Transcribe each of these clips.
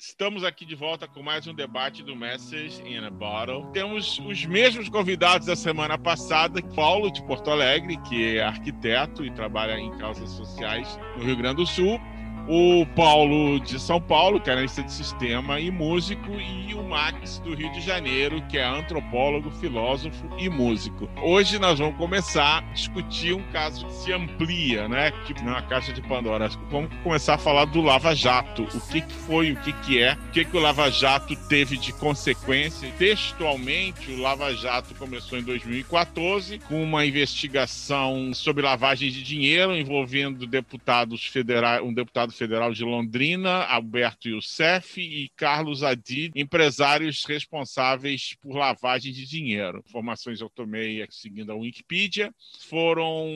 Estamos aqui de volta com mais um debate do Message in a Bottle. Temos os mesmos convidados da semana passada, Paulo de Porto Alegre, que é arquiteto e trabalha em causas sociais no Rio Grande do Sul, o Paulo de São Paulo, que é analista de sistema e músico, e o Max do Rio de Janeiro, que é antropólogo, filósofo e músico. Hoje nós vamos começar a discutir um caso que se amplia, né? Tipo na caixa de Pandora. Vamos começar a falar do Lava Jato. O que, que foi, o que, que é, o que, que o Lava Jato teve de consequência. Textualmente, o Lava Jato começou em 2014 com uma investigação sobre lavagem de dinheiro envolvendo deputados federais, um deputado Federal de Londrina, Alberto Youssef e Carlos Adid, empresários responsáveis por lavagem de dinheiro. Informações eu tomei seguindo a Wikipedia, foram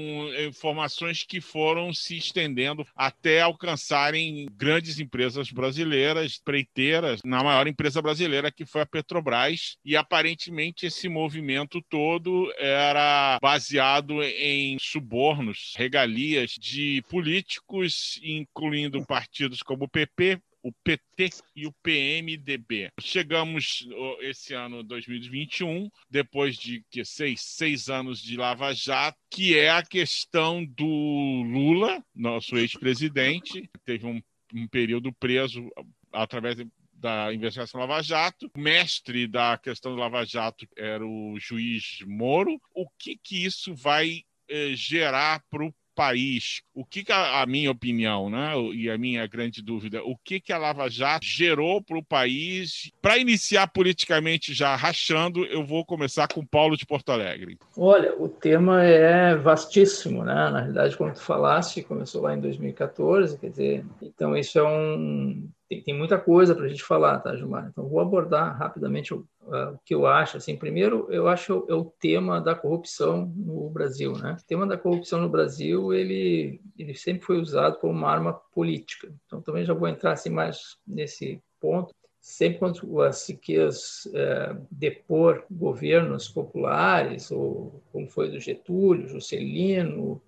informações que foram se estendendo até alcançarem grandes empresas brasileiras, preiteiras, na maior empresa brasileira que foi a Petrobras, e aparentemente esse movimento todo era baseado em subornos, regalias de políticos, incluindo incluindo partidos como o PP, o PT e o PMDB. Chegamos esse ano 2021, depois de que seis, seis anos de Lava Jato, que é a questão do Lula, nosso ex-presidente, teve um, um período preso através da investigação Lava Jato. O mestre da questão do Lava Jato era o juiz Moro. O que, que isso vai eh, gerar para o país, o que, que a, a, minha opinião, né, e a minha grande dúvida, o que, que a Lava Jato gerou para o país? Para iniciar politicamente já rachando, eu vou começar com Paulo de Porto Alegre. Olha, o tema é vastíssimo, né? Na realidade, como tu falaste, começou lá em 2014, quer dizer, então isso é um tem, tem muita coisa para a gente falar, tá, Gilmar? Então, vou abordar rapidamente o, uh, o que eu acho. Assim, primeiro, eu acho é o tema da corrupção no Brasil, né? O tema da corrupção no Brasil, ele, ele sempre foi usado como uma arma política. Então, também já vou entrar assim mais nesse ponto sempre quando se quis é, depor governos populares, ou como foi do Getúlio, Juscelino,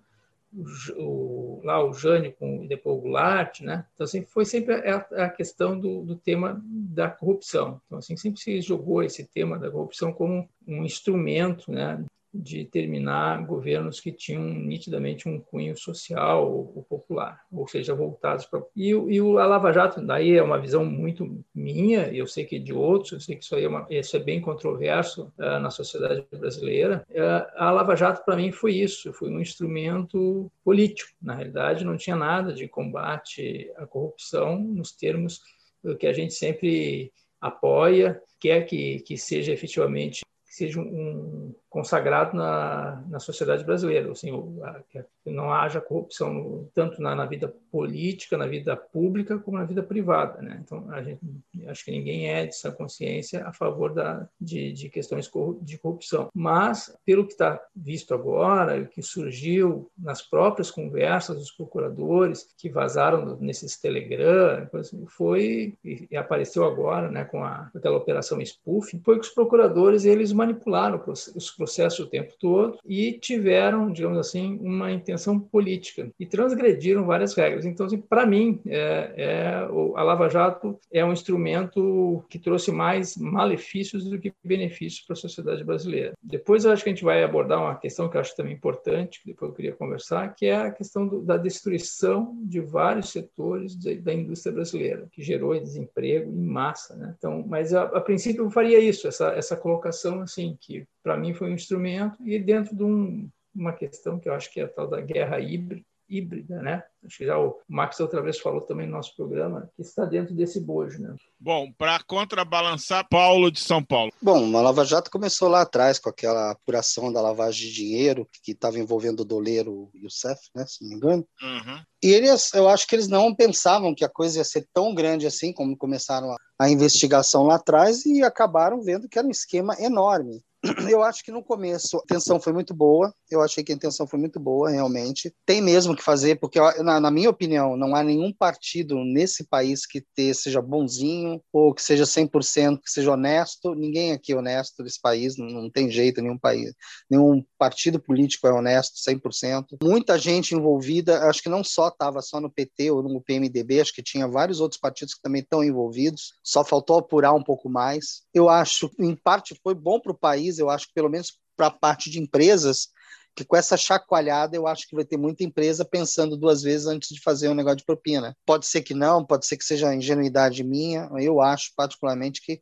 o, lá o Jânio com, e depois o Goulart, né? Então, assim, foi sempre a, a questão do, do, tema da corrupção. Então, assim, sempre se jogou esse tema da corrupção como um instrumento, né? De terminar governos que tinham nitidamente um cunho social ou, popular, ou seja, voltados para. E, e o a Lava Jato, daí é uma visão muito minha, eu sei que de outros, eu sei que isso, aí é, uma, isso é bem controverso uh, na sociedade brasileira. Uh, a Lava Jato, para mim, foi isso, foi um instrumento político. Na realidade, não tinha nada de combate à corrupção nos termos que a gente sempre apoia, quer que, que seja efetivamente seja um, consagrado na, na sociedade brasileira, assim, que não haja corrupção tanto na, na, vida política, na vida pública, como na vida privada. Né? Então, a gente, acho que ninguém é de sã consciência a favor da, de, de questões de corrupção. Mas, pelo que está visto agora, o que surgiu nas próprias conversas dos procuradores que vazaram nesses Telegram, foi e apareceu agora, né, com a, aquela operação spoofing, foi que os procuradores eles manipularam os processo o tempo todo e tiveram, digamos assim, uma intenção política e transgrediram várias regras. Então, assim, para mim, é, é, a Lava Jato é um instrumento que trouxe mais malefícios do que benefícios para a sociedade brasileira. Depois, eu acho que a gente vai abordar uma questão que eu acho também importante, que depois eu queria conversar, que é a questão do, da destruição de vários setores da, da, indústria brasileira, que gerou desemprego em massa. Né? Então, mas a, a princípio eu faria isso, essa, essa colocação assim que para mim foi um instrumento, e dentro de um, uma questão que eu acho que é a tal da guerra híbrida, híbrida, né? Acho que já o Max outra vez falou também no nosso programa, que está dentro desse bojo, né? Bom, para contrabalançar, Paulo de São Paulo. Bom, a Lava Jato começou lá atrás com aquela apuração da lavagem de dinheiro que estava envolvendo o doleiro e o Cef, né, se não me engano. Uhum. E eles, eu acho que eles não pensavam que a coisa ia ser tão grande assim, como começaram a, a investigação lá atrás e acabaram vendo que era um esquema enorme eu acho que no começo a intenção foi muito boa, eu achei que a intenção foi muito boa, realmente. Tem mesmo que fazer, porque, na, na minha opinião, não há nenhum partido nesse país que te, seja bonzinho ou que seja 100%, que seja honesto. Ninguém aqui é honesto nesse país, não, não tem jeito, nenhum país, nenhum partido político é honesto 100%. Muita gente envolvida, acho que não só estava só no PT ou no PMDB, acho que tinha vários outros partidos que também estão envolvidos, só faltou apurar um pouco mais. Eu acho, em parte, foi bom para o país, eu acho que pelo menos para a parte de empresas, que com essa chacoalhada eu acho que vai ter muita empresa pensando duas vezes antes de fazer um negócio de propina. Pode ser que não, pode ser que seja ingenuidade minha, eu acho particularmente que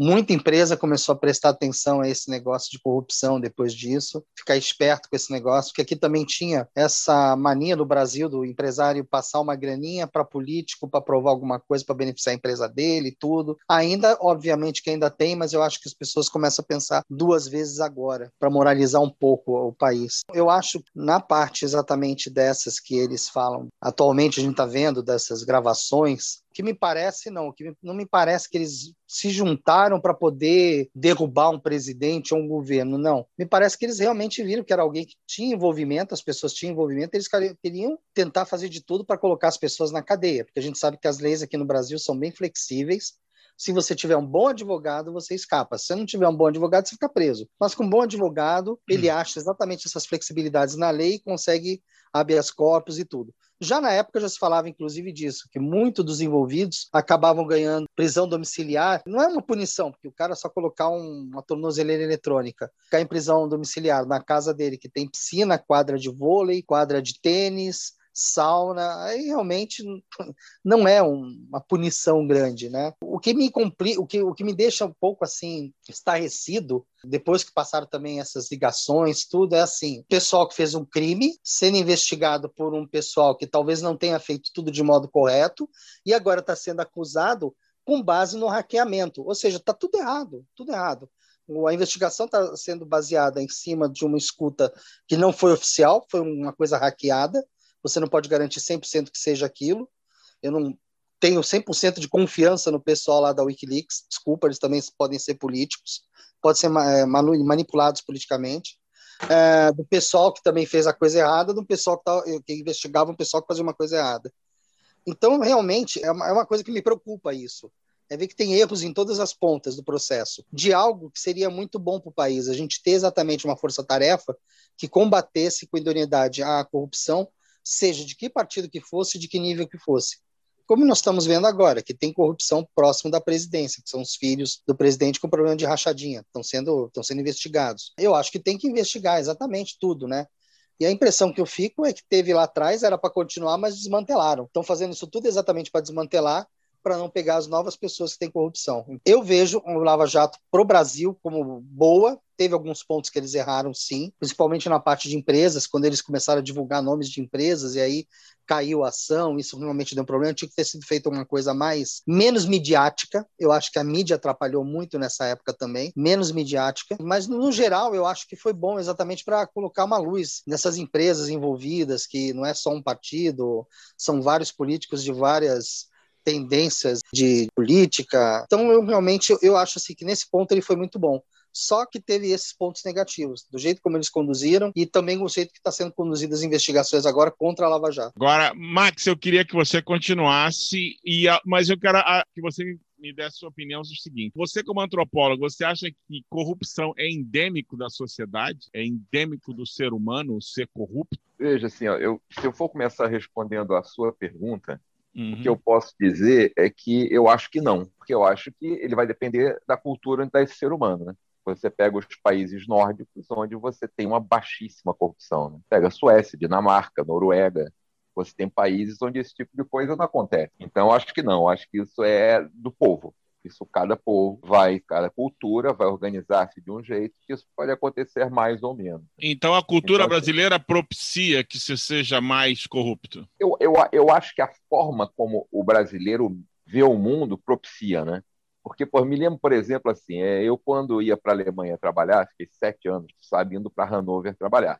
Muita empresa começou a prestar atenção a esse negócio de corrupção depois disso, ficar esperto com esse negócio, porque aqui também tinha essa mania no Brasil do empresário passar uma graninha para político para provar alguma coisa para beneficiar a empresa dele e tudo. Ainda, obviamente, que ainda tem, mas eu acho que as pessoas começam a pensar duas vezes agora para moralizar um pouco o país. Eu acho na parte exatamente dessas que eles falam, atualmente a gente está vendo dessas gravações que me parece não, que não me parece que eles se juntaram para poder derrubar um presidente ou um governo, não. Me parece que eles realmente viram que era alguém que tinha envolvimento, as pessoas tinham envolvimento, eles queriam tentar fazer de tudo para colocar as pessoas na cadeia, porque a gente sabe que as leis aqui no Brasil são bem flexíveis. Se você tiver um bom advogado, você escapa. Se você não tiver um bom advogado, você fica preso. Mas com um bom advogado, ele hum. acha exatamente essas flexibilidades na lei e consegue habeas corpus e tudo. Já na época já se falava, inclusive, disso, que muitos dos envolvidos acabavam ganhando prisão domiciliar. Não é uma punição, porque o cara só colocar um, uma tornozeleira eletrônica, ficar em prisão domiciliar na casa dele, que tem piscina, quadra de vôlei, quadra de tênis, sauna, aí realmente não é uma punição grande, né? O que me complica, o que, o que me deixa um pouco assim estarrecido depois que passaram também essas ligações, tudo é assim: pessoal que fez um crime sendo investigado por um pessoal que talvez não tenha feito tudo de modo correto e agora está sendo acusado com base no hackeamento, ou seja, está tudo errado, tudo errado. A investigação está sendo baseada em cima de uma escuta que não foi oficial, foi uma coisa hackeada você não pode garantir 100% que seja aquilo. Eu não tenho 100% de confiança no pessoal lá da Wikileaks, desculpa, eles também podem ser políticos, podem ser é, manipulados politicamente. É, do pessoal que também fez a coisa errada, do pessoal que, tá, que investigava um pessoal que fazia uma coisa errada. Então, realmente, é uma, é uma coisa que me preocupa isso é ver que tem erros em todas as pontas do processo, de algo que seria muito bom para o país, a gente ter exatamente uma força-tarefa que combatesse com idoneidade a corrupção seja de que partido que fosse, de que nível que fosse. Como nós estamos vendo agora, que tem corrupção próximo da presidência, que são os filhos do presidente com problema de rachadinha, estão sendo, estão sendo investigados. Eu acho que tem que investigar exatamente tudo, né? E a impressão que eu fico é que teve lá atrás era para continuar, mas desmantelaram. Estão fazendo isso tudo exatamente para desmantelar para não pegar as novas pessoas que têm corrupção. Eu vejo o Lava Jato para o Brasil como boa. Teve alguns pontos que eles erraram, sim, principalmente na parte de empresas, quando eles começaram a divulgar nomes de empresas e aí caiu a ação, isso realmente deu um problema. Tinha que ter sido feita uma coisa mais, menos midiática. Eu acho que a mídia atrapalhou muito nessa época também, menos midiática. Mas, no geral, eu acho que foi bom exatamente para colocar uma luz nessas empresas envolvidas, que não é só um partido, são vários políticos de várias tendências de política. Então, eu realmente eu acho assim que nesse ponto ele foi muito bom. Só que teve esses pontos negativos, do jeito como eles conduziram e também o jeito que está sendo conduzidas as investigações agora contra a Lava Jato. Agora, Max, eu queria que você continuasse, e, mas eu quero que você me desse sua opinião sobre o seguinte: você, como antropólogo, você acha que corrupção é endêmico da sociedade? É endêmico do ser humano ser corrupto? Veja, assim, ó, eu, se eu for começar respondendo a sua pergunta, Uhum. O que eu posso dizer é que eu acho que não, porque eu acho que ele vai depender da cultura desse ser humano. Né? Você pega os países nórdicos, onde você tem uma baixíssima corrupção. Né? Pega Suécia, Dinamarca, Noruega. Você tem países onde esse tipo de coisa não acontece. Então, eu acho que não. Eu acho que isso é do povo. Isso cada povo vai, cada cultura vai organizar-se de um jeito que isso pode acontecer mais ou menos. Então a cultura então, brasileira propicia que se seja mais corrupto? Eu, eu, eu acho que a forma como o brasileiro vê o mundo propicia, né? Porque, por me lembro, por exemplo, assim, é, eu quando ia para a Alemanha trabalhar, fiquei sete anos, sabe, indo para Hannover trabalhar.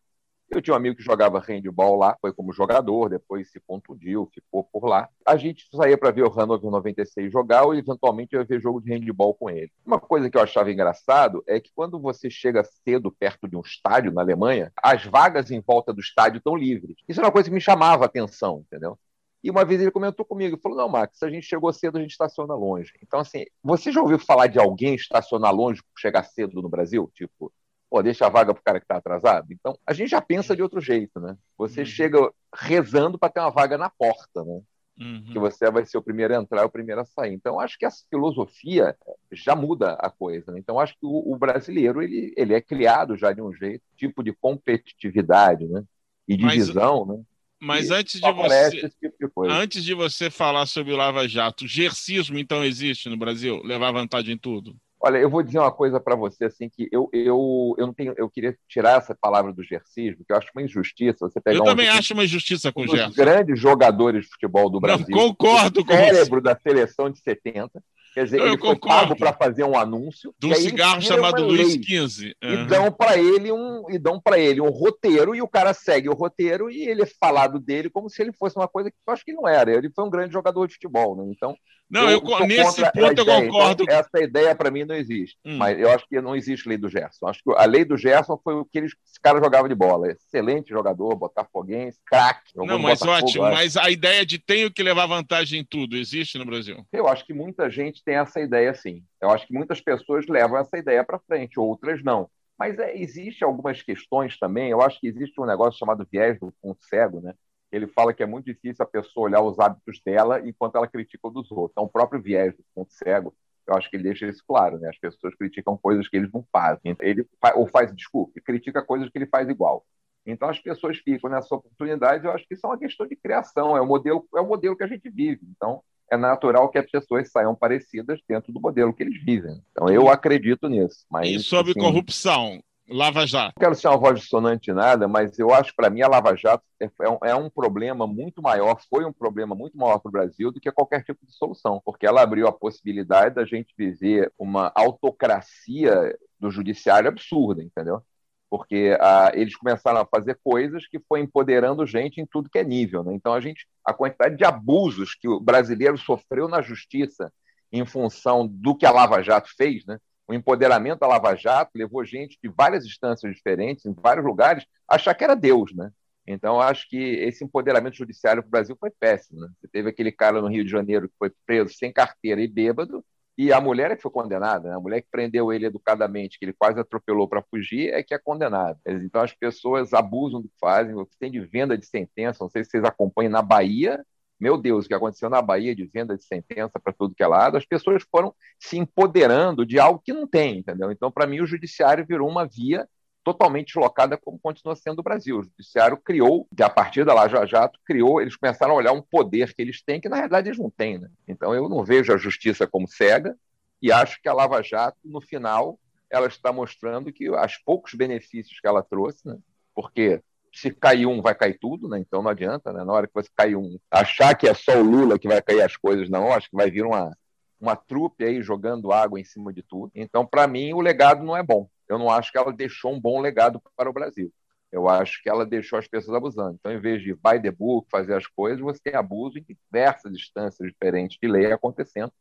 Eu tinha um amigo que jogava handball lá, foi como jogador, depois se contundiu, ficou por lá. A gente saía para ver o Hannover 96 jogar ou eventualmente ia ver jogo de handball com ele. Uma coisa que eu achava engraçado é que quando você chega cedo perto de um estádio na Alemanha, as vagas em volta do estádio estão livres. Isso é uma coisa que me chamava a atenção, entendeu? E uma vez ele comentou comigo, falou: Não, Max, a gente chegou cedo, a gente estaciona longe. Então, assim, você já ouviu falar de alguém estacionar longe por chegar cedo no Brasil? Tipo, pô, deixa a vaga para o cara que está atrasado? Então, a gente já pensa de outro jeito, né? Você uhum. chega rezando para ter uma vaga na porta, né? Uhum. Que você vai ser o primeiro a entrar, o primeiro a sair. Então, acho que essa filosofia já muda a coisa. Né? Então, acho que o, o, brasileiro ele, ele é criado já de um jeito, tipo de competitividade, né? E divisão, Mas... né? Mas antes de você tipo de antes de você falar sobre o Lava Jato, gercismo então existe no Brasil? Levar vantagem em tudo? Olha, eu vou dizer uma coisa para você assim que eu, eu, eu não tenho, eu queria tirar essa palavra do gercismo, que eu acho uma injustiça. Você pegar eu um, também acho uma injustiça com um o Gerson. grandes jogadores de futebol do Brasil. Não, concordo com o cérebro da seleção de 70 Quer dizer, eu ele concordo. foi pago para fazer um anúncio. De um cigarro chamado Luiz XV. Uhum. E dão para ele um e dão ele um roteiro e o cara segue o roteiro e ele é falado dele como se ele fosse uma coisa que eu acho que não era. Ele foi um grande jogador de futebol, né? Então não, eu, eu nesse ponto eu concordo. Então, essa ideia para mim não existe. Hum. Mas eu acho que não existe lei do Gerson. Acho que a lei do Gerson foi o que eles, esse cara jogava de bola. Excelente jogador, botafoguense, craque. Não, mas ótimo. Mas a ideia de tenho que levar vantagem em tudo existe no Brasil? Eu acho que muita gente tem essa ideia sim. Eu acho que muitas pessoas levam essa ideia para frente, outras não. Mas é, existe algumas questões também. Eu acho que existe um negócio chamado viés do ponto cego, né? ele fala que é muito difícil a pessoa olhar os hábitos dela enquanto ela critica o dos outros. Então, o próprio viés do ponto cego, eu acho que ele deixa isso claro, né? As pessoas criticam coisas que eles não fazem. Ele ou faz, desculpe, critica coisas que ele faz igual. Então, as pessoas ficam nessa oportunidade. Eu acho que isso é uma questão de criação, é o modelo, é o modelo que a gente vive. Então, é natural que as pessoas saiam parecidas dentro do modelo que eles vivem. Então, eu acredito nisso. Mas, e sobre assim, corrupção, Lava Jato. Não quero ser uma voz dissonante nada, mas eu acho que para mim a Lava Jato é, é um, é um, problema muito maior, foi um problema muito maior para o Brasil do que qualquer tipo de solução, porque ela abriu a possibilidade da gente viver uma autocracia do judiciário absurda, entendeu? Porque ah, eles começaram a fazer coisas que foi empoderando gente em tudo que é nível. Né? Então a gente, a quantidade de abusos que o brasileiro sofreu na justiça em função do que a Lava Jato fez, né? o empoderamento da Lava Jato levou gente de várias instâncias diferentes, em vários lugares, a achar que era Deus, né? Então, acho que esse empoderamento judiciário para o Brasil foi péssimo. Né? Você teve aquele cara no Rio de Janeiro que foi preso sem carteira e bêbado, e a mulher é que foi condenada, né? a mulher que prendeu ele educadamente, que ele quase atropelou para fugir, é que é condenada. Então, as pessoas abusam do que fazem, o que tem de venda de sentença, não sei se vocês acompanham, na Bahia, meu Deus, o que aconteceu na Bahia de venda de sentença para tudo que é lado, as pessoas foram se empoderando de algo que não tem, entendeu? Então, para mim, o judiciário virou uma via totalmente deslocada como continua sendo o Brasil. O judiciário criou, a partir da Lava Jato, criou, eles começaram a olhar um poder que eles têm que, na realidade, eles não têm. Né? Então, eu não vejo a justiça como cega e acho que a Lava Jato, no final, ela está mostrando que os poucos benefícios que ela trouxe, né? porque se cair um, vai cair tudo, né? Então não adianta, né? Na hora que você cair um, achar que é só o Lula que vai cair as coisas, não. Acho que vai vir uma, uma trupe aí jogando água em cima de tudo. Então, para mim, o legado não é bom. Eu não acho que ela deixou um bom legado para o Brasil. Eu acho que ela deixou as pessoas abusando. Então, em vez de by the book, fazer as coisas, você tem abuso em diversas instâncias diferentes de lei acontecendo.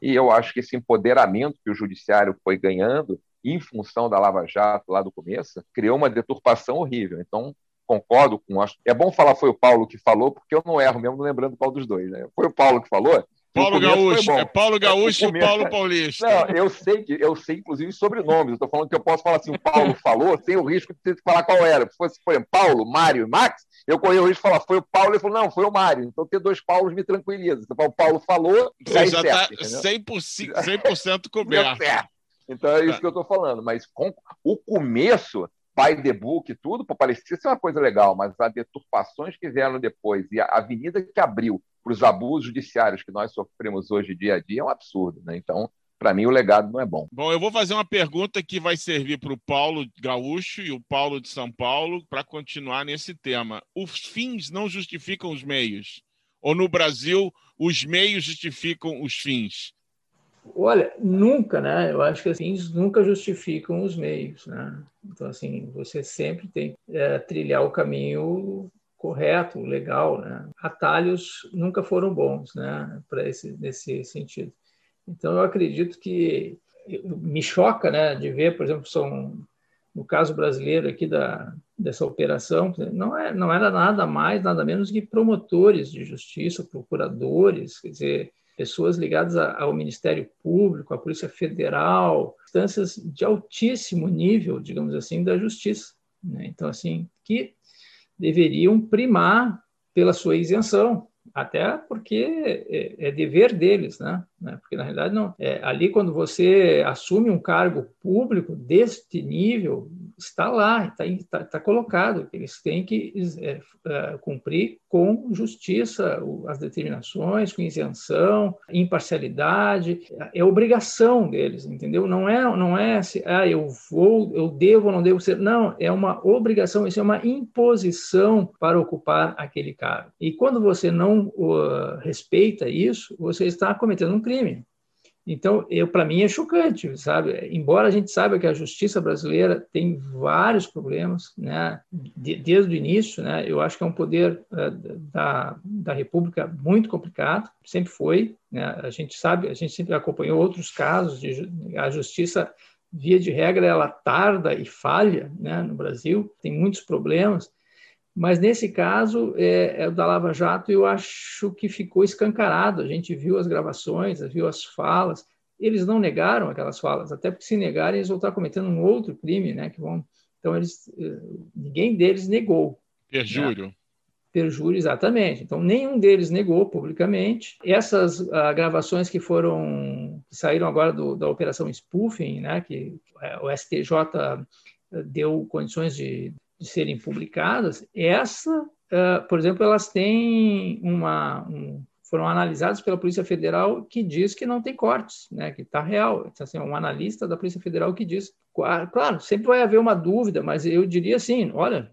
E eu acho que esse empoderamento que o judiciário foi ganhando, em função da Lava Jato lá do começo, criou uma deturpação horrível. Então, concordo com. É bom falar foi o Paulo que falou, porque eu não erro mesmo lembrando qual dos dois. Né? Foi o Paulo que falou. Paulo Gaúcho, é Paulo Gaúcho e Paulo Paulista. Não, eu sei que eu sei, inclusive, sobrenomes. Eu estou falando que eu posso falar assim, o Paulo falou, sem o risco de ter que falar qual era. Se fosse foi Paulo, Mário e Max, eu corri o risco de falar, foi o Paulo, ele falou, não, foi o Mário. Então ter dois Paulos me tranquiliza. Então, o Paulo falou, Você já está 100%, 100 coberto. Então é isso tá. que eu estou falando. Mas com o começo by the book tudo, pô, parecia ser uma coisa legal, mas as deturpações que vieram depois e a avenida que abriu para os abusos judiciários que nós sofremos hoje dia a dia é um absurdo, né? Então, para mim, o legado não é bom. Bom, eu vou fazer uma pergunta que vai servir para o Paulo Gaúcho e o Paulo de São Paulo para continuar nesse tema. Os fins não justificam os meios? Ou no Brasil, os meios justificam os fins? Olha, nunca, né? Eu acho que assim, nunca justificam os meios, né? Então, assim, você sempre tem é, trilhar o caminho correto, legal, né? Atalhos nunca foram bons, né? Para esse nesse sentido. Então, eu acredito que me choca, né, de ver, por exemplo, são no caso brasileiro aqui da dessa operação, não é não era nada mais, nada menos que promotores de justiça, procuradores, quer dizer, pessoas ligadas ao Ministério Público, à Polícia Federal, instâncias de altíssimo nível, digamos assim, da justiça. Né? Então, assim, que deveriam primar pela sua isenção, até porque é, é dever deles, né? né? Porque na realidade não. É, ali quando você assume um cargo público deste nível, está lá, está, está, está colocado. Eles têm que é, é, cumprir com justiça as determinações, com isenção, imparcialidade. É obrigação deles, entendeu? Não é, não é se ah, eu vou, eu devo ou não devo ser. Não, é uma obrigação, isso é uma imposição para ocupar aquele cargo. E quando você não uh, respeita isso, você está cometendo um crime. Então, eu para mim é chocante, sabe? Embora a gente saiba que a justiça brasileira tem vários problemas, né? De, desde o início, né? Eu acho que é um poder uh, da, da República muito complicado, sempre foi. Né? A gente sabe, a gente sempre acompanhou outros casos de a justiça via de regra ela tarda e falha, né? No Brasil tem muitos problemas. Mas nesse caso é, é, da Lava Jato, eu acho que ficou escancarado. A gente viu as gravações, viu as falas. Eles não negaram aquelas falas, até porque se negarem eles vão estar cometendo um outro crime, né? Que vão. Então eles, eh, ninguém deles negou. Perjúrio. Né? Perjúrio, exatamente. Então nenhum deles negou publicamente. Essas uh, gravações que foram que saíram agora do, da operação spoofing, né? Que uh, o STJ deu condições de de serem publicadas, essa, uh, por exemplo, elas têm uma, um, foram analisadas pela Polícia Federal que diz que não tem cortes, né, que está real. Então, assim, um analista da Polícia Federal que diz, claro, sempre vai haver uma dúvida, mas eu diria assim, olha,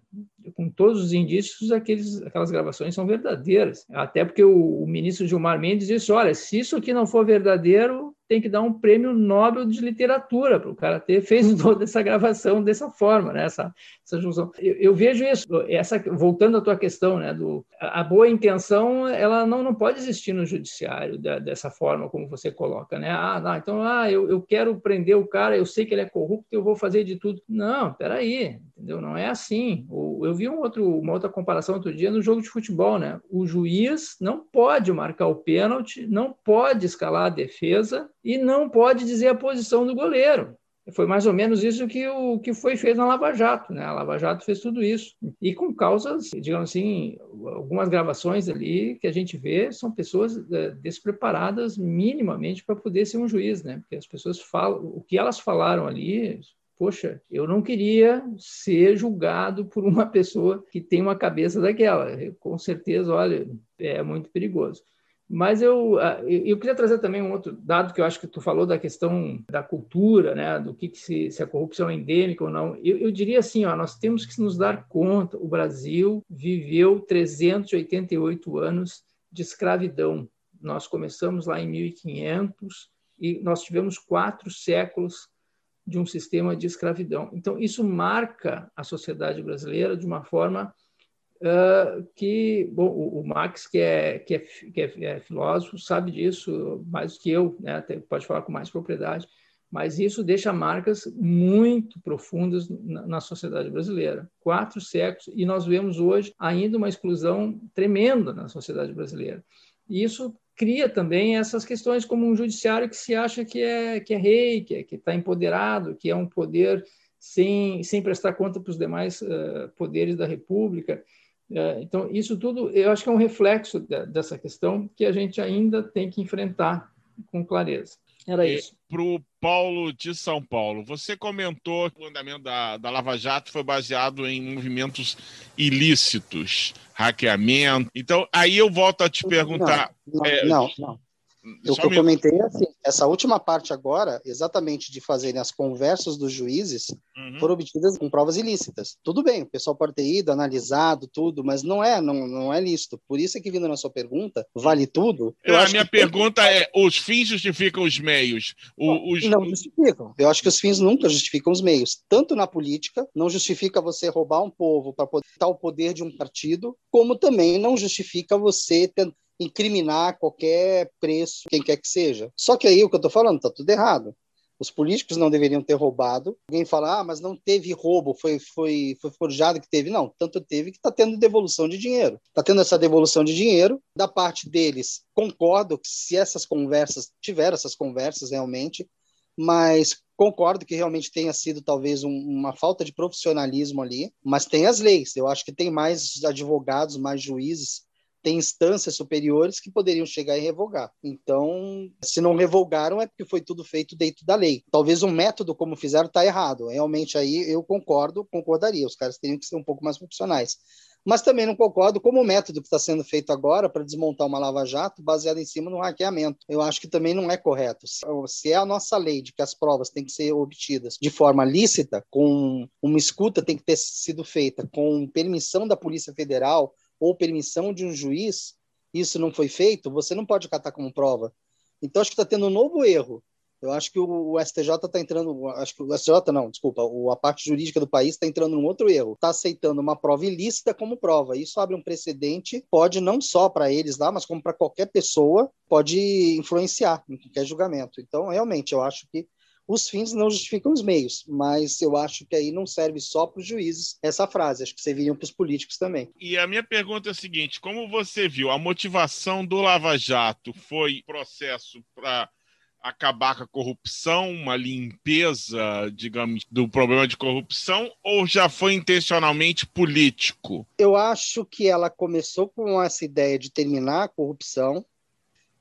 com todos os indícios, aqueles, aquelas gravações são verdadeiras. Até porque o, o ministro Gilmar Mendes disse, olha, se isso aqui não for verdadeiro, tem que dar um prêmio Nobel de literatura para o cara ter feito toda essa gravação dessa forma, né? essa, essa junção. Eu, eu, vejo isso, essa, voltando à tua questão, né? Do, a, a boa intenção ela não, não pode existir no judiciário da, dessa forma como você coloca. Né? Ah, não, então ah, eu, eu quero prender o cara, eu sei que ele é corrupto, eu vou fazer de tudo. Não, peraí, entendeu? Não é assim. Eu vi um outro, uma outra comparação outro dia no jogo de futebol. Né? O juiz não pode marcar o pênalti, não pode escalar a defesa, e não pode dizer a posição do goleiro. Foi mais ou menos isso que, o, que foi feito na Lava Jato. Né? A Lava Jato fez tudo isso. E com causas, digamos assim, algumas gravações ali que a gente vê são pessoas é, despreparadas minimamente para poder ser um juiz, né? Porque as pessoas falam, o que elas falaram ali, poxa, eu não queria ser julgado por uma pessoa que tem uma cabeça daquela. Com certeza, olha, é muito perigoso. Mas eu, ah, eu queria trazer também um outro dado que eu acho que tu falou da questão da cultura, né, do que, que se, se, a corrupção é endêmica ou não. Eu, eu, diria assim, ó, nós temos que nos dar conta, o Brasil viveu 388 anos de escravidão. Nós começamos lá em 1500 e nós tivemos quatro séculos de um sistema de escravidão. Então, isso marca a sociedade brasileira de uma forma uh, que bom, o, Max, que é, que, é, que é, é, filósofo, sabe disso mais do que eu, né? pode falar com mais propriedade, mas isso deixa marcas muito profundas na, na, sociedade brasileira. Quatro séculos, e nós vemos hoje ainda uma exclusão tremenda na sociedade brasileira. E isso cria também essas questões como um judiciário que se acha que é, que é rei, que é, está empoderado, que é um poder sem, sem prestar conta para os demais uh, poderes da República. É, então, isso tudo eu acho que é um reflexo dessa questão que a gente ainda tem que enfrentar com clareza. Era isso. Para o Paulo de São Paulo, você comentou que o andamento da, da Lava Jato foi baseado em movimentos ilícitos, hackeamento. Então, aí eu volto a te perguntar. Não, não, é, não, não. O que eu comentei é assim, essa última parte agora, exatamente de fazerem as conversas dos juízes, uhum. foram obtidas com provas ilícitas. Tudo bem, o pessoal pode ter ido, analisado tudo, mas não é, não, não é lícito. Por isso é que vindo na sua pergunta, vale tudo? Eu a minha pergunta é, os fins justificam os meios? O, os... Não justificam. Eu acho que os fins nunca justificam os meios. Tanto na política, não justifica você roubar um povo para poder o poder de um partido, como também não justifica você tentar incriminar qualquer preço, quem quer que seja. Só que aí o que eu estou falando está tudo errado. Os políticos não deveriam ter roubado. Alguém fala, ah, mas não teve roubo, foi, foi, foi forjado que teve. Não, tanto teve que está tendo devolução de dinheiro. Está tendo essa devolução de dinheiro. Da parte deles, concordo que se essas conversas, tiveram essas conversas realmente, mas concordo que realmente tenha sido talvez um, uma falta de profissionalismo ali, mas tem as leis. Eu acho que tem mais advogados, mais juízes tem instâncias superiores que poderiam chegar e revogar. Então, se não revogaram, é porque foi tudo feito dentro da lei. Talvez o método como fizeram está errado. Realmente aí eu concordo, concordaria. Os caras teriam que ser um pouco mais profissionais. Mas também não concordo como o método que está sendo feito agora para desmontar uma lava-jato baseado em cima no hackeamento. Eu acho que também não é correto. Se é a nossa lei de que as provas têm que ser obtidas de forma lícita, com uma escuta tem que ter sido feita com permissão da Polícia Federal ou permissão de um juiz, isso não foi feito, você não pode catar como prova. Então, acho que está tendo um novo erro. Eu acho que o, STJ está entrando, acho que o STJ não, desculpa, a parte jurídica do país está entrando num outro erro. Está aceitando uma prova ilícita como prova. Isso abre um precedente, pode não só para eles lá, mas como para qualquer pessoa, pode influenciar em qualquer julgamento. Então, realmente, eu acho que os fins não justificam os meios, mas eu acho que aí não serve só para os juízes essa frase, acho que serviriam para os políticos também. E a minha pergunta é a seguinte: como você viu, a motivação do Lava Jato foi processo para acabar com a corrupção, uma limpeza, digamos, do problema de corrupção, ou já foi intencionalmente político? Eu acho que ela começou com essa ideia de terminar a corrupção,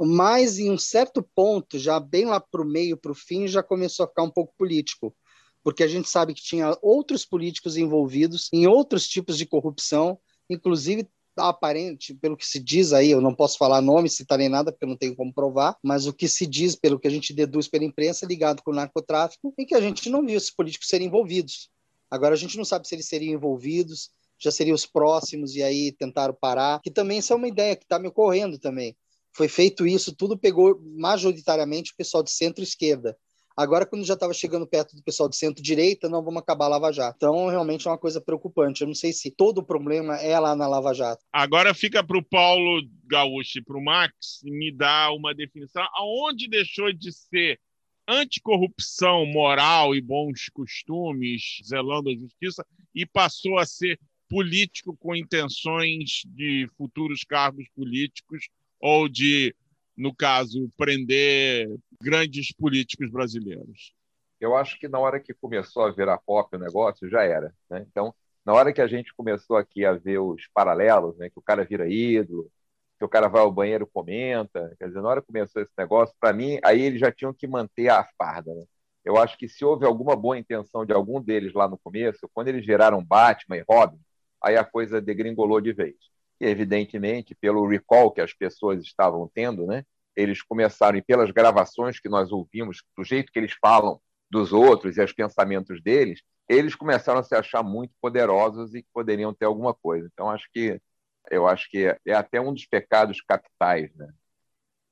mas em um certo ponto, já bem lá para o meio, para o fim, já começou a ficar um pouco político, porque a gente sabe que tinha outros políticos envolvidos em outros tipos de corrupção, inclusive aparente, pelo que se diz aí, eu não posso falar nome, citar nem nada, porque eu não tenho como provar, mas o que se diz, pelo que a gente deduz pela imprensa, ligado com o narcotráfico, e que a gente não viu esses políticos serem envolvidos. Agora, a gente não sabe se eles seriam envolvidos, já seriam os próximos, e aí tentaram parar, que também isso é uma ideia que está me ocorrendo também foi feito isso, tudo pegou majoritariamente o pessoal de centro-esquerda. Agora, quando já estava chegando perto do pessoal de centro-direita, não vamos acabar a Lava Jato. Então, realmente é uma coisa preocupante. Eu não sei se todo o problema é lá na Lava Jato. Agora fica para o Paulo Gaúcho e para o Max me dar uma definição. Aonde deixou de ser anticorrupção moral e bons costumes, zelando a justiça, e passou a ser político com intenções de futuros cargos políticos ou de, no caso, prender grandes políticos brasileiros? Eu acho que na hora que começou a virar pop o negócio, já era. Né? Então, na hora que a gente começou aqui a ver os paralelos, né, que o cara vira ídolo, que o cara vai ao banheiro comenta, quer dizer, na hora que começou esse negócio, para mim, aí eles já tinham que manter a farda. Né? Eu acho que se houve alguma boa intenção de algum deles lá no começo, quando eles geraram Batman e Robin, aí a coisa degringolou de vez e, evidentemente, pelo recall que as pessoas estavam tendo, né, eles começaram, e pelas gravações que nós ouvimos, do jeito que eles falam dos outros e os pensamentos deles, eles começaram a se achar muito poderosos e que poderiam ter alguma coisa. Então, acho que eu acho que é, até um dos pecados capitais, né?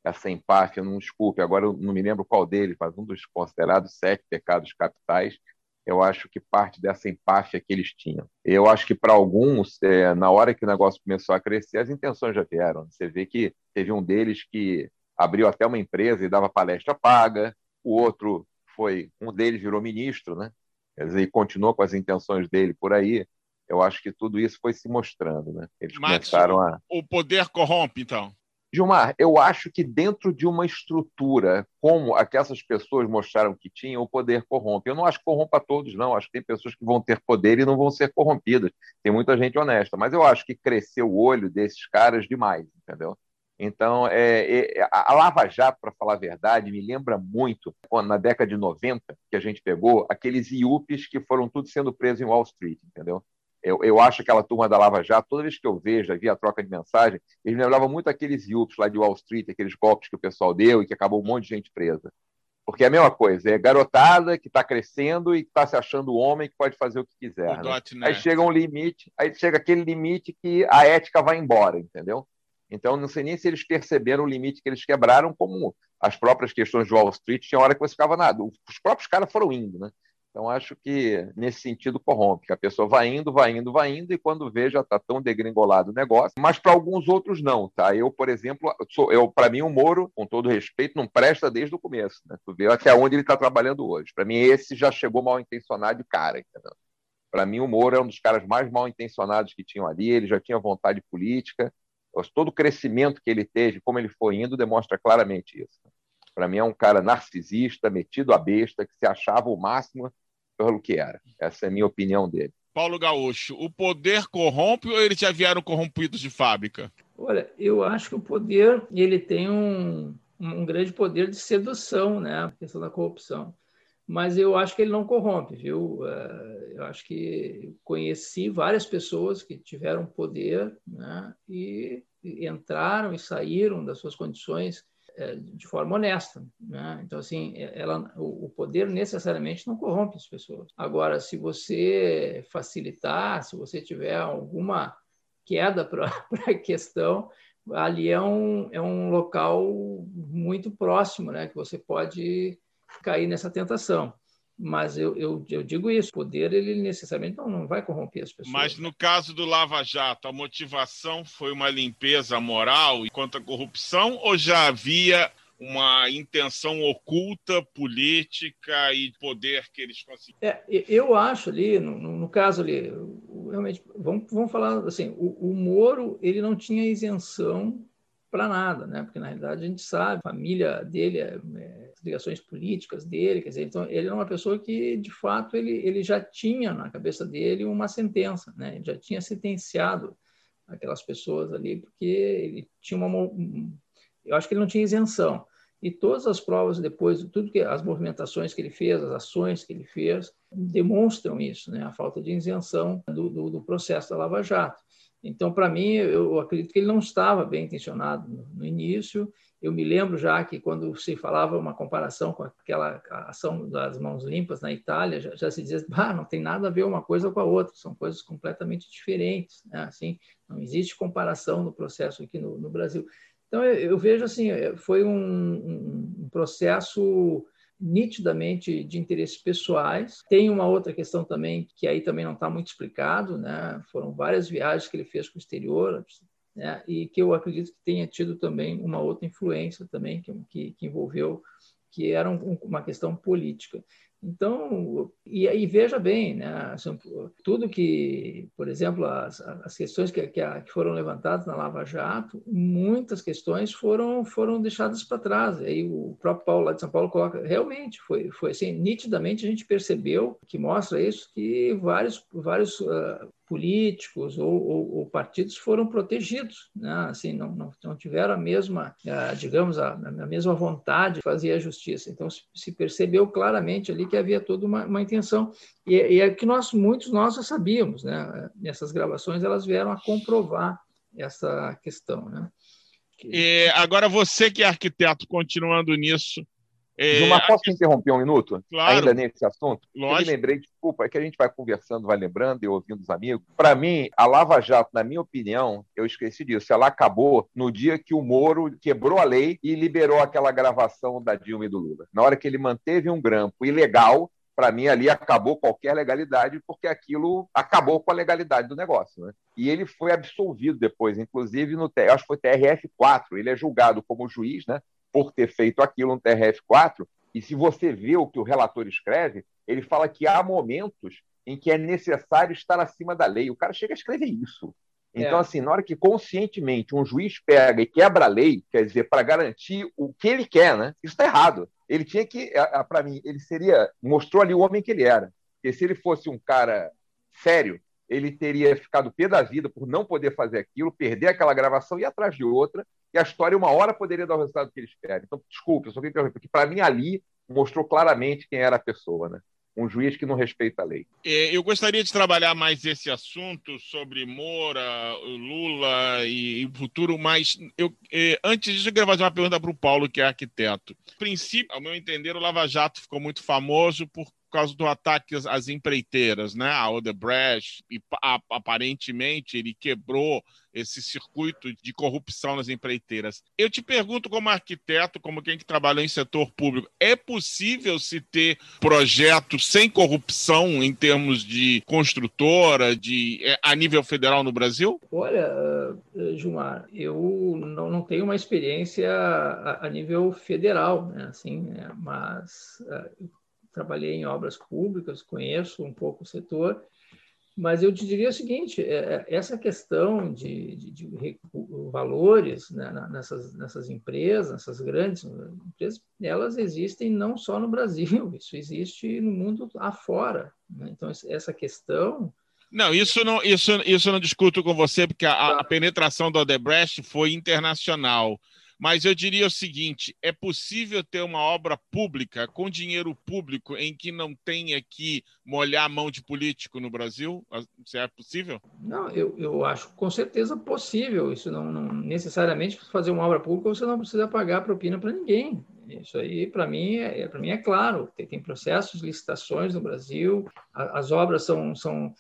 Essa empáfia, não desculpe, agora eu não me lembro qual deles, mas um dos considerados sete pecados capitais eu acho que parte dessa empáfia que eles tinham. Eu acho que para alguns, é, na hora que o negócio começou a crescer, as intenções já vieram. Você vê que teve um deles que abriu até uma empresa e dava palestra paga, o outro foi, um deles virou ministro, né? Quer dizer, e continuou com as intenções dele por aí. Eu acho que tudo isso foi se mostrando, né? Eles Max, começaram a. O poder corrompe, então. Gilmar, eu acho que dentro de uma estrutura como a que essas pessoas mostraram que tinham, o poder corrompe. Eu não acho que corrompa todos, não. Acho que tem pessoas que vão ter poder e não vão ser corrompidas. Tem muita gente honesta, mas eu acho que cresceu o olho desses caras demais, entendeu? Então, é, é, a Lava Jato, para falar a verdade, me lembra muito, quando, na década de 90, que a gente pegou aqueles IUPs que foram tudo sendo presos em Wall Street, entendeu? Eu, eu acho aquela turma da Lava Jato, toda vez que eu vejo, havia a troca de mensagem, eles me lembravam muito aqueles IUPs lá de Wall Street, aqueles golpes que o pessoal deu e que acabou um monte de gente presa. Porque é a mesma coisa, é garotada que está crescendo e está se achando homem que pode fazer o que quiser. Né? Aí chega um limite, aí chega aquele limite que a ética vai embora, entendeu? Então, não sei nem se eles perceberam o limite que eles quebraram, como as próprias questões de Wall Street, tinha hora que você ficava nada. Os próprios caras foram indo, né? Então, acho que nesse sentido corrompe, que a pessoa vai indo, vai indo, vai indo, e quando vê já está tão degringolado o negócio. Mas para alguns outros não, tá? Eu, por exemplo, sou, eu para mim o Moro, com todo respeito, não presta desde o começo, né? Tu vê até onde ele está trabalhando hoje. Para mim esse já chegou mal intencionado de cara? Para mim o Moro é um dos caras mais mal intencionados que tinham ali, ele já tinha vontade política. Todo o crescimento que ele teve, como ele foi indo, demonstra claramente isso. Para mim é um cara narcisista, metido a besta, que se achava o máximo pelo que era. Essa é a minha opinião dele. Paulo Gaúcho, o poder corrompe ou eles já vieram corrompidos de fábrica? Olha, eu acho que o poder ele tem um, um grande poder de sedução, né? A questão da corrupção. Mas eu acho que ele não corrompe, viu? É, eu acho que conheci várias pessoas que tiveram poder né? e entraram e saíram das suas condições de forma honesta. Né? Então, assim, é, ela, o poder necessariamente não corrompe as pessoas. Agora, se você facilitar, se você tiver alguma queda para a questão, ali é um, é um local muito próximo, né? que você pode cair nessa tentação. Mas eu, eu, eu, digo isso, o poder ele necessariamente não, não vai corromper as pessoas. Mas no caso do Lava Jato, a motivação foi uma limpeza moral quanto à corrupção ou já havia uma intenção oculta, política e poder que eles conseguiram? É, eu acho ali, no, no caso ali, realmente, vamos, vamos falar assim, o, o Moro ele não tinha isenção para nada, né? Porque na realidade a gente sabe, a família dele, é, é, ligações políticas dele, quer dizer, então ele era uma pessoa que de fato ele, ele já tinha na cabeça dele uma sentença, né? Ele já tinha sentenciado aquelas pessoas ali porque ele tinha uma, eu acho que ele não tinha isenção. E todas as provas depois, tudo que as movimentações que ele fez, as ações que ele fez, demonstram isso, né? A falta de isenção do, do, do processo da Lava Jato. Então, para mim, eu acredito que ele não estava bem intencionado no, início. Eu me lembro já que quando se falava uma comparação com aquela ação das mãos limpas na Itália, já, já se dizia, bah, não tem nada a ver uma coisa com a outra, são coisas completamente diferentes. Né? Assim, não existe comparação no processo aqui no, no Brasil. Então, eu, eu, vejo assim, foi um, um, um processo nitidamente de interesses pessoais. Tem uma outra questão também que aí também não está muito explicado, né? Foram várias viagens que ele fez para o exterior, né? E que eu acredito que tenha tido também uma outra influência também que, que, que envolveu que era um, uma questão política. Então, e, aí veja bem, né, tudo que, por exemplo, as, as questões que, que, que, foram levantadas na Lava Jato, muitas questões foram, foram deixadas para trás. Aí o próprio Paulo lá de São Paulo coloca, realmente, foi, foi assim, nitidamente a gente percebeu, que mostra isso, que vários, vários uh, políticos ou, ou, ou, partidos foram protegidos, né? assim, não, não, não tiveram a mesma, digamos, a, a, mesma vontade de fazer a justiça. Então, se, percebeu claramente ali que havia toda uma, uma intenção. E, e, é que nós, muitos nós já sabíamos, né? Essas gravações, elas vieram a comprovar essa questão, né? Que... E agora, você que é arquiteto, continuando nisso, é, Gilmar, posso interromper um minuto? Claro. Ainda nesse assunto? Lógico. Eu me lembrei, desculpa, é que a gente vai conversando, vai lembrando e ouvindo os amigos. Para mim, a Lava Jato, na minha opinião, eu esqueci disso, ela acabou no dia que o Moro quebrou a lei e liberou aquela gravação da Dilma e do Lula. Na hora que ele manteve um grampo ilegal, para mim ali acabou qualquer legalidade, porque aquilo acabou com a legalidade do negócio. Né? E ele foi absolvido depois, inclusive no acho que foi TRF4, ele é julgado como juiz, né? Por ter feito aquilo no TRF4, e se você vê o que o relator escreve, ele fala que há momentos em que é necessário estar acima da lei. O cara chega a escrever isso. Então, é. assim, na hora que conscientemente um juiz pega e quebra a lei, quer dizer, para garantir o que ele quer, né? Isso está errado. Ele tinha que, para mim, ele seria, mostrou ali o homem que ele era. Porque se ele fosse um cara sério, ele teria ficado pé da vida por não poder fazer aquilo, perder aquela gravação e ir atrás de outra, e a história, uma hora, poderia dar o resultado que eles querem. Então, desculpe, eu só queria interromper, porque para mim ali mostrou claramente quem era a pessoa, né? um juiz que não respeita a lei. É, eu gostaria de trabalhar mais esse assunto sobre Moura, Lula e o futuro, mas eu, é, antes disso, eu queria fazer uma pergunta para o Paulo, que é arquiteto. Princípio, ao meu entender, o Lava Jato ficou muito famoso por causa do ataque às, empreiteiras, né? A Odebrecht, e aparentemente ele quebrou esse circuito de corrupção nas empreiteiras. Eu te pergunto, como arquiteto, como quem que trabalha em setor público, é possível se ter projetos sem corrupção em termos de construtora, de é, a nível federal no Brasil? Olha, eh, Gilmar, eu não, não tenho uma experiência a, a nível federal, né? assim, né? mas eh, trabalhei em obras públicas, conheço um pouco o setor, mas eu te diria o seguinte: é, é, essa questão de, de, de valores né, nessas, nessas empresas, nessas grandes empresas, elas existem não só no Brasil, isso existe no mundo afora. Né? Então, essa questão. Não, isso não, isso, isso não discuto com você, porque a, a penetração do Odebrecht foi internacional. Mas eu diria o seguinte: é possível ter uma obra pública com dinheiro público em que não tenha que molhar a mão de político no Brasil? Isso é possível? Não, eu, eu acho com certeza possível. Isso não, não necessariamente fazer uma obra pública você não precisa pagar propina para ninguém. Isso aí, para mim, é, para mim é claro. Tem, tem processos, licitações no Brasil, as obras são, são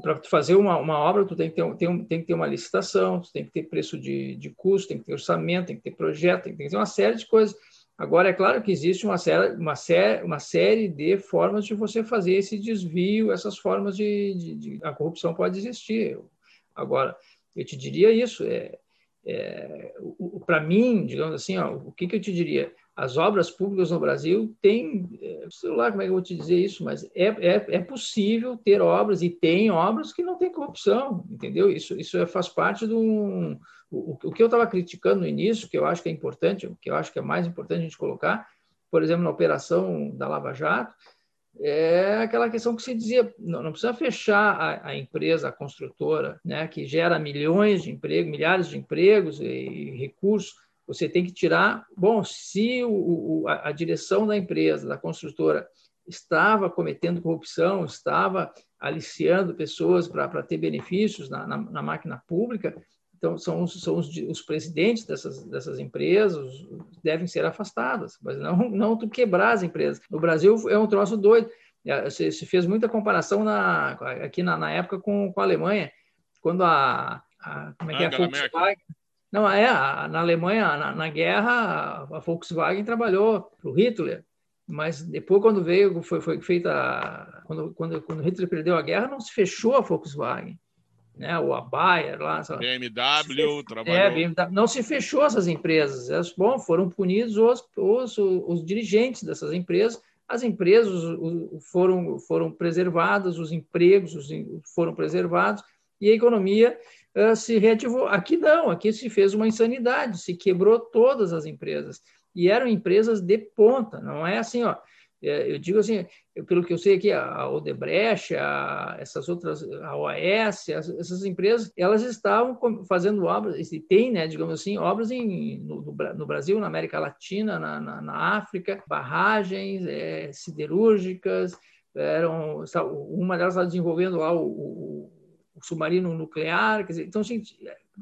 para fazer uma, uma obra, tu tem que, ter, tem, tem que ter uma licitação, tu tem que ter preço de, de custo, tem que ter orçamento, tem que ter projeto, tem que ter uma série de coisas. Agora, é claro que existe uma série, uma série, uma série de formas de você fazer esse desvio, essas formas de, de, de a corrupção pode existir. Agora, eu te diria isso, é, é para mim, digamos assim, ó, o que, que eu te diria? As obras públicas no Brasil têm, é, sei lá como é que eu vou te dizer isso, mas é, é, é possível ter obras, e tem obras que não tem corrupção, entendeu? Isso, isso é, faz parte do. Um, o, o que eu estava criticando no início, que eu acho que é importante, o que eu acho que é mais importante a gente colocar, por exemplo, na operação da Lava Jato, é aquela questão que se dizia, não, não precisa fechar a, a, empresa, a construtora, né, que gera milhões de empregos, milhares de empregos e, e recursos, você tem que tirar. Bom, se o, a, a direção da empresa, da construtora, estava cometendo corrupção, estava aliciando pessoas para ter benefícios na, na, na, máquina pública, então são, os, são os, os, presidentes dessas, dessas empresas devem ser afastados, mas não, não tu quebrar as empresas. No Brasil é um troço doido. É, se, se fez muita comparação na, aqui na, na época com, com a Alemanha, quando a, a como é que é a Volkswagen, não, é, na Alemanha, na, na guerra, a Volkswagen trabalhou para o Hitler, mas depois, quando veio, foi, foi feita. Quando, quando, quando Hitler perdeu a guerra, não se fechou a Volkswagen. Né, ou a Bayer lá. BMW, trabalhou. É, BMW, não se fechou essas empresas. Elas, bom, foram punidos os, os, os dirigentes dessas empresas. As empresas foram, foram preservadas, os empregos foram preservados e a economia uh, se reativou. Aqui não, aqui se fez uma insanidade, se quebrou todas as empresas. E eram empresas de ponta, não é assim, ó. É, eu digo assim, pelo que eu sei aqui, a Odebrecht, a, essas outras, a OAS, essas empresas, elas estavam fazendo obras, e tem, né, digamos assim, obras em, no, no Brasil, na América Latina, na, na, na África, barragens é, siderúrgicas, eram, uma delas estava desenvolvendo lá o, o submarino nuclear, dizer, então assim,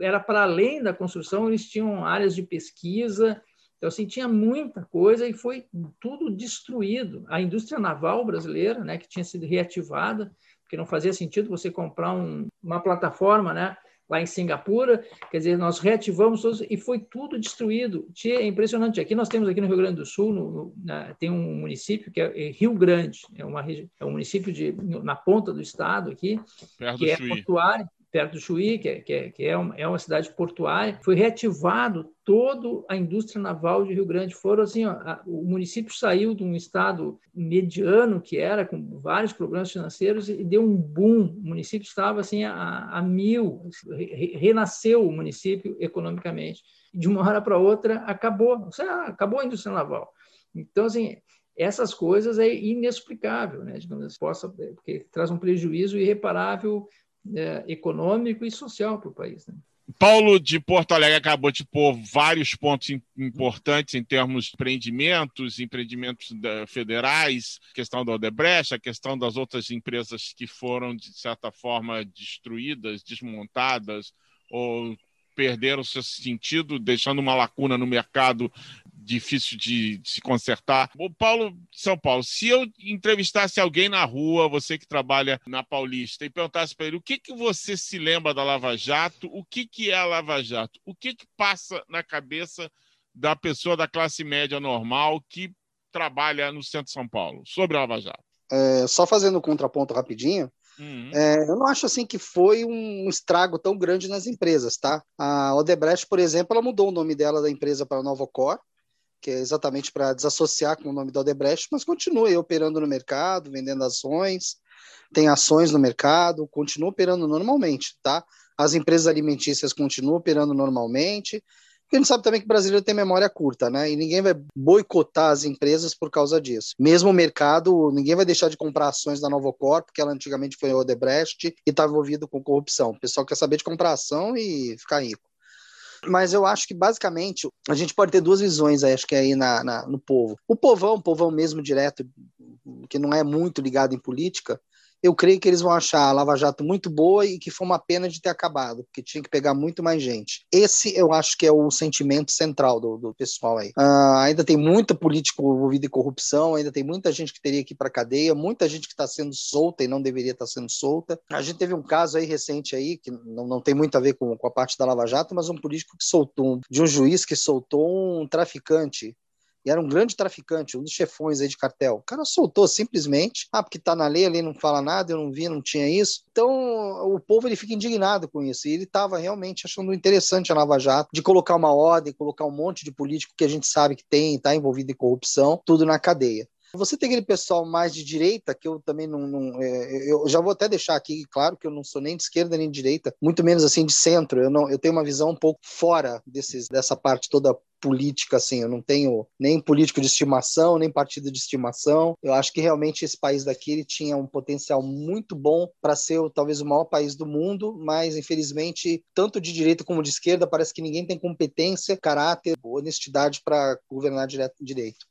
era para além da construção, eles tinham áreas de pesquisa, então assim, tinha muita coisa e foi tudo destruído. A indústria naval brasileira, né, que tinha sido reativada, porque não fazia sentido você comprar um, uma plataforma, né, lá em Singapura, quer dizer, nós reativamos todos e foi tudo destruído. É impressionante. Aqui nós temos aqui no Rio Grande do Sul, no, no, na, tem um município que é, é Rio Grande, é, uma, é um município de, na ponta do estado aqui, Perto que é portuário, perto do Chuí, que, é, que, é, que é, uma, é uma cidade portuária, foi reativado toda a indústria naval de Rio Grande. Foram assim, ó, a, o município saiu de um estado mediano que era, com vários problemas financeiros, e deu um boom. O município estava assim a, a mil, re, renasceu o município economicamente. De uma hora para outra, acabou. Acabou a indústria naval. Então, assim, essas coisas é inexplicável, né? Digamos assim, possa, porque traz um prejuízo irreparável é, econômico e social para o país. Né? Paulo de Porto Alegre acabou de pôr vários pontos importantes em termos de empreendimentos, empreendimentos federais, questão da Odebrecht, a questão das outras empresas que foram, de certa forma, destruídas, desmontadas ou perderam seu sentido, deixando uma lacuna no mercado difícil de, de, se consertar. O Paulo, São Paulo, se eu entrevistasse alguém na rua, você que trabalha na Paulista, e perguntasse para ele o que, que você se lembra da Lava Jato, o que, que é a Lava Jato, o que, que passa na cabeça da pessoa da classe média normal que trabalha no centro de São Paulo sobre a Lava Jato? É, só fazendo um contraponto rapidinho, Uhum. É, eu não acho assim que foi um estrago tão grande nas empresas, tá? A Odebrecht, por exemplo, ela mudou o nome dela da empresa para Novocor, que é exatamente para desassociar com o nome da Odebrecht, mas continua operando no mercado, vendendo ações, tem ações no mercado, continua operando normalmente, tá? As empresas alimentícias continuam operando normalmente, a gente sabe também que o brasileiro tem memória curta, né? E ninguém vai boicotar as empresas por causa disso. Mesmo o mercado, ninguém vai deixar de comprar ações da Novocor, porque ela antigamente foi Odebrecht e estava envolvido com corrupção. O pessoal quer saber de comprar ação e ficar rico. Mas eu acho que basicamente a gente pode ter duas visões, acho que aí na, na, no povo. O povão, o povão mesmo direto, que não é muito ligado em política, eu creio que eles vão achar a Lava Jato muito boa e que foi uma pena de ter acabado, porque tinha que pegar muito mais gente. Esse eu acho que é o sentimento central do, do pessoal aí. Uh, ainda tem muita política envolvida em corrupção, ainda tem muita gente que teria que ir para cadeia, muita gente que está sendo solta e não deveria estar tá sendo solta. A gente teve um caso aí recente aí, que não, não tem muito a ver com, com a parte da Lava Jato, mas um político que soltou, de um juiz que soltou um traficante e era um grande traficante, um dos chefões aí de cartel. O cara soltou simplesmente, ah, porque tá na lei ali, não fala nada, eu não vi, não tinha isso. Então, o povo ele fica indignado com isso. E ele estava realmente achando interessante a Lava Jato de colocar uma ordem, colocar um monte de político que a gente sabe que tem, está envolvido em corrupção, tudo na cadeia. Você tem aquele pessoal mais de direita, que eu também não. não é, eu já vou até deixar aqui claro que eu não sou nem de esquerda nem de direita, muito menos assim de centro. Eu, não, eu tenho uma visão um pouco fora desses, dessa parte toda política, assim, eu não tenho nem político de estimação, nem partido de estimação. Eu acho que realmente esse país daqui ele tinha um potencial muito bom para ser talvez o maior país do mundo, mas infelizmente, tanto de direita como de esquerda, parece que ninguém tem competência, caráter, honestidade para governar direto, direito.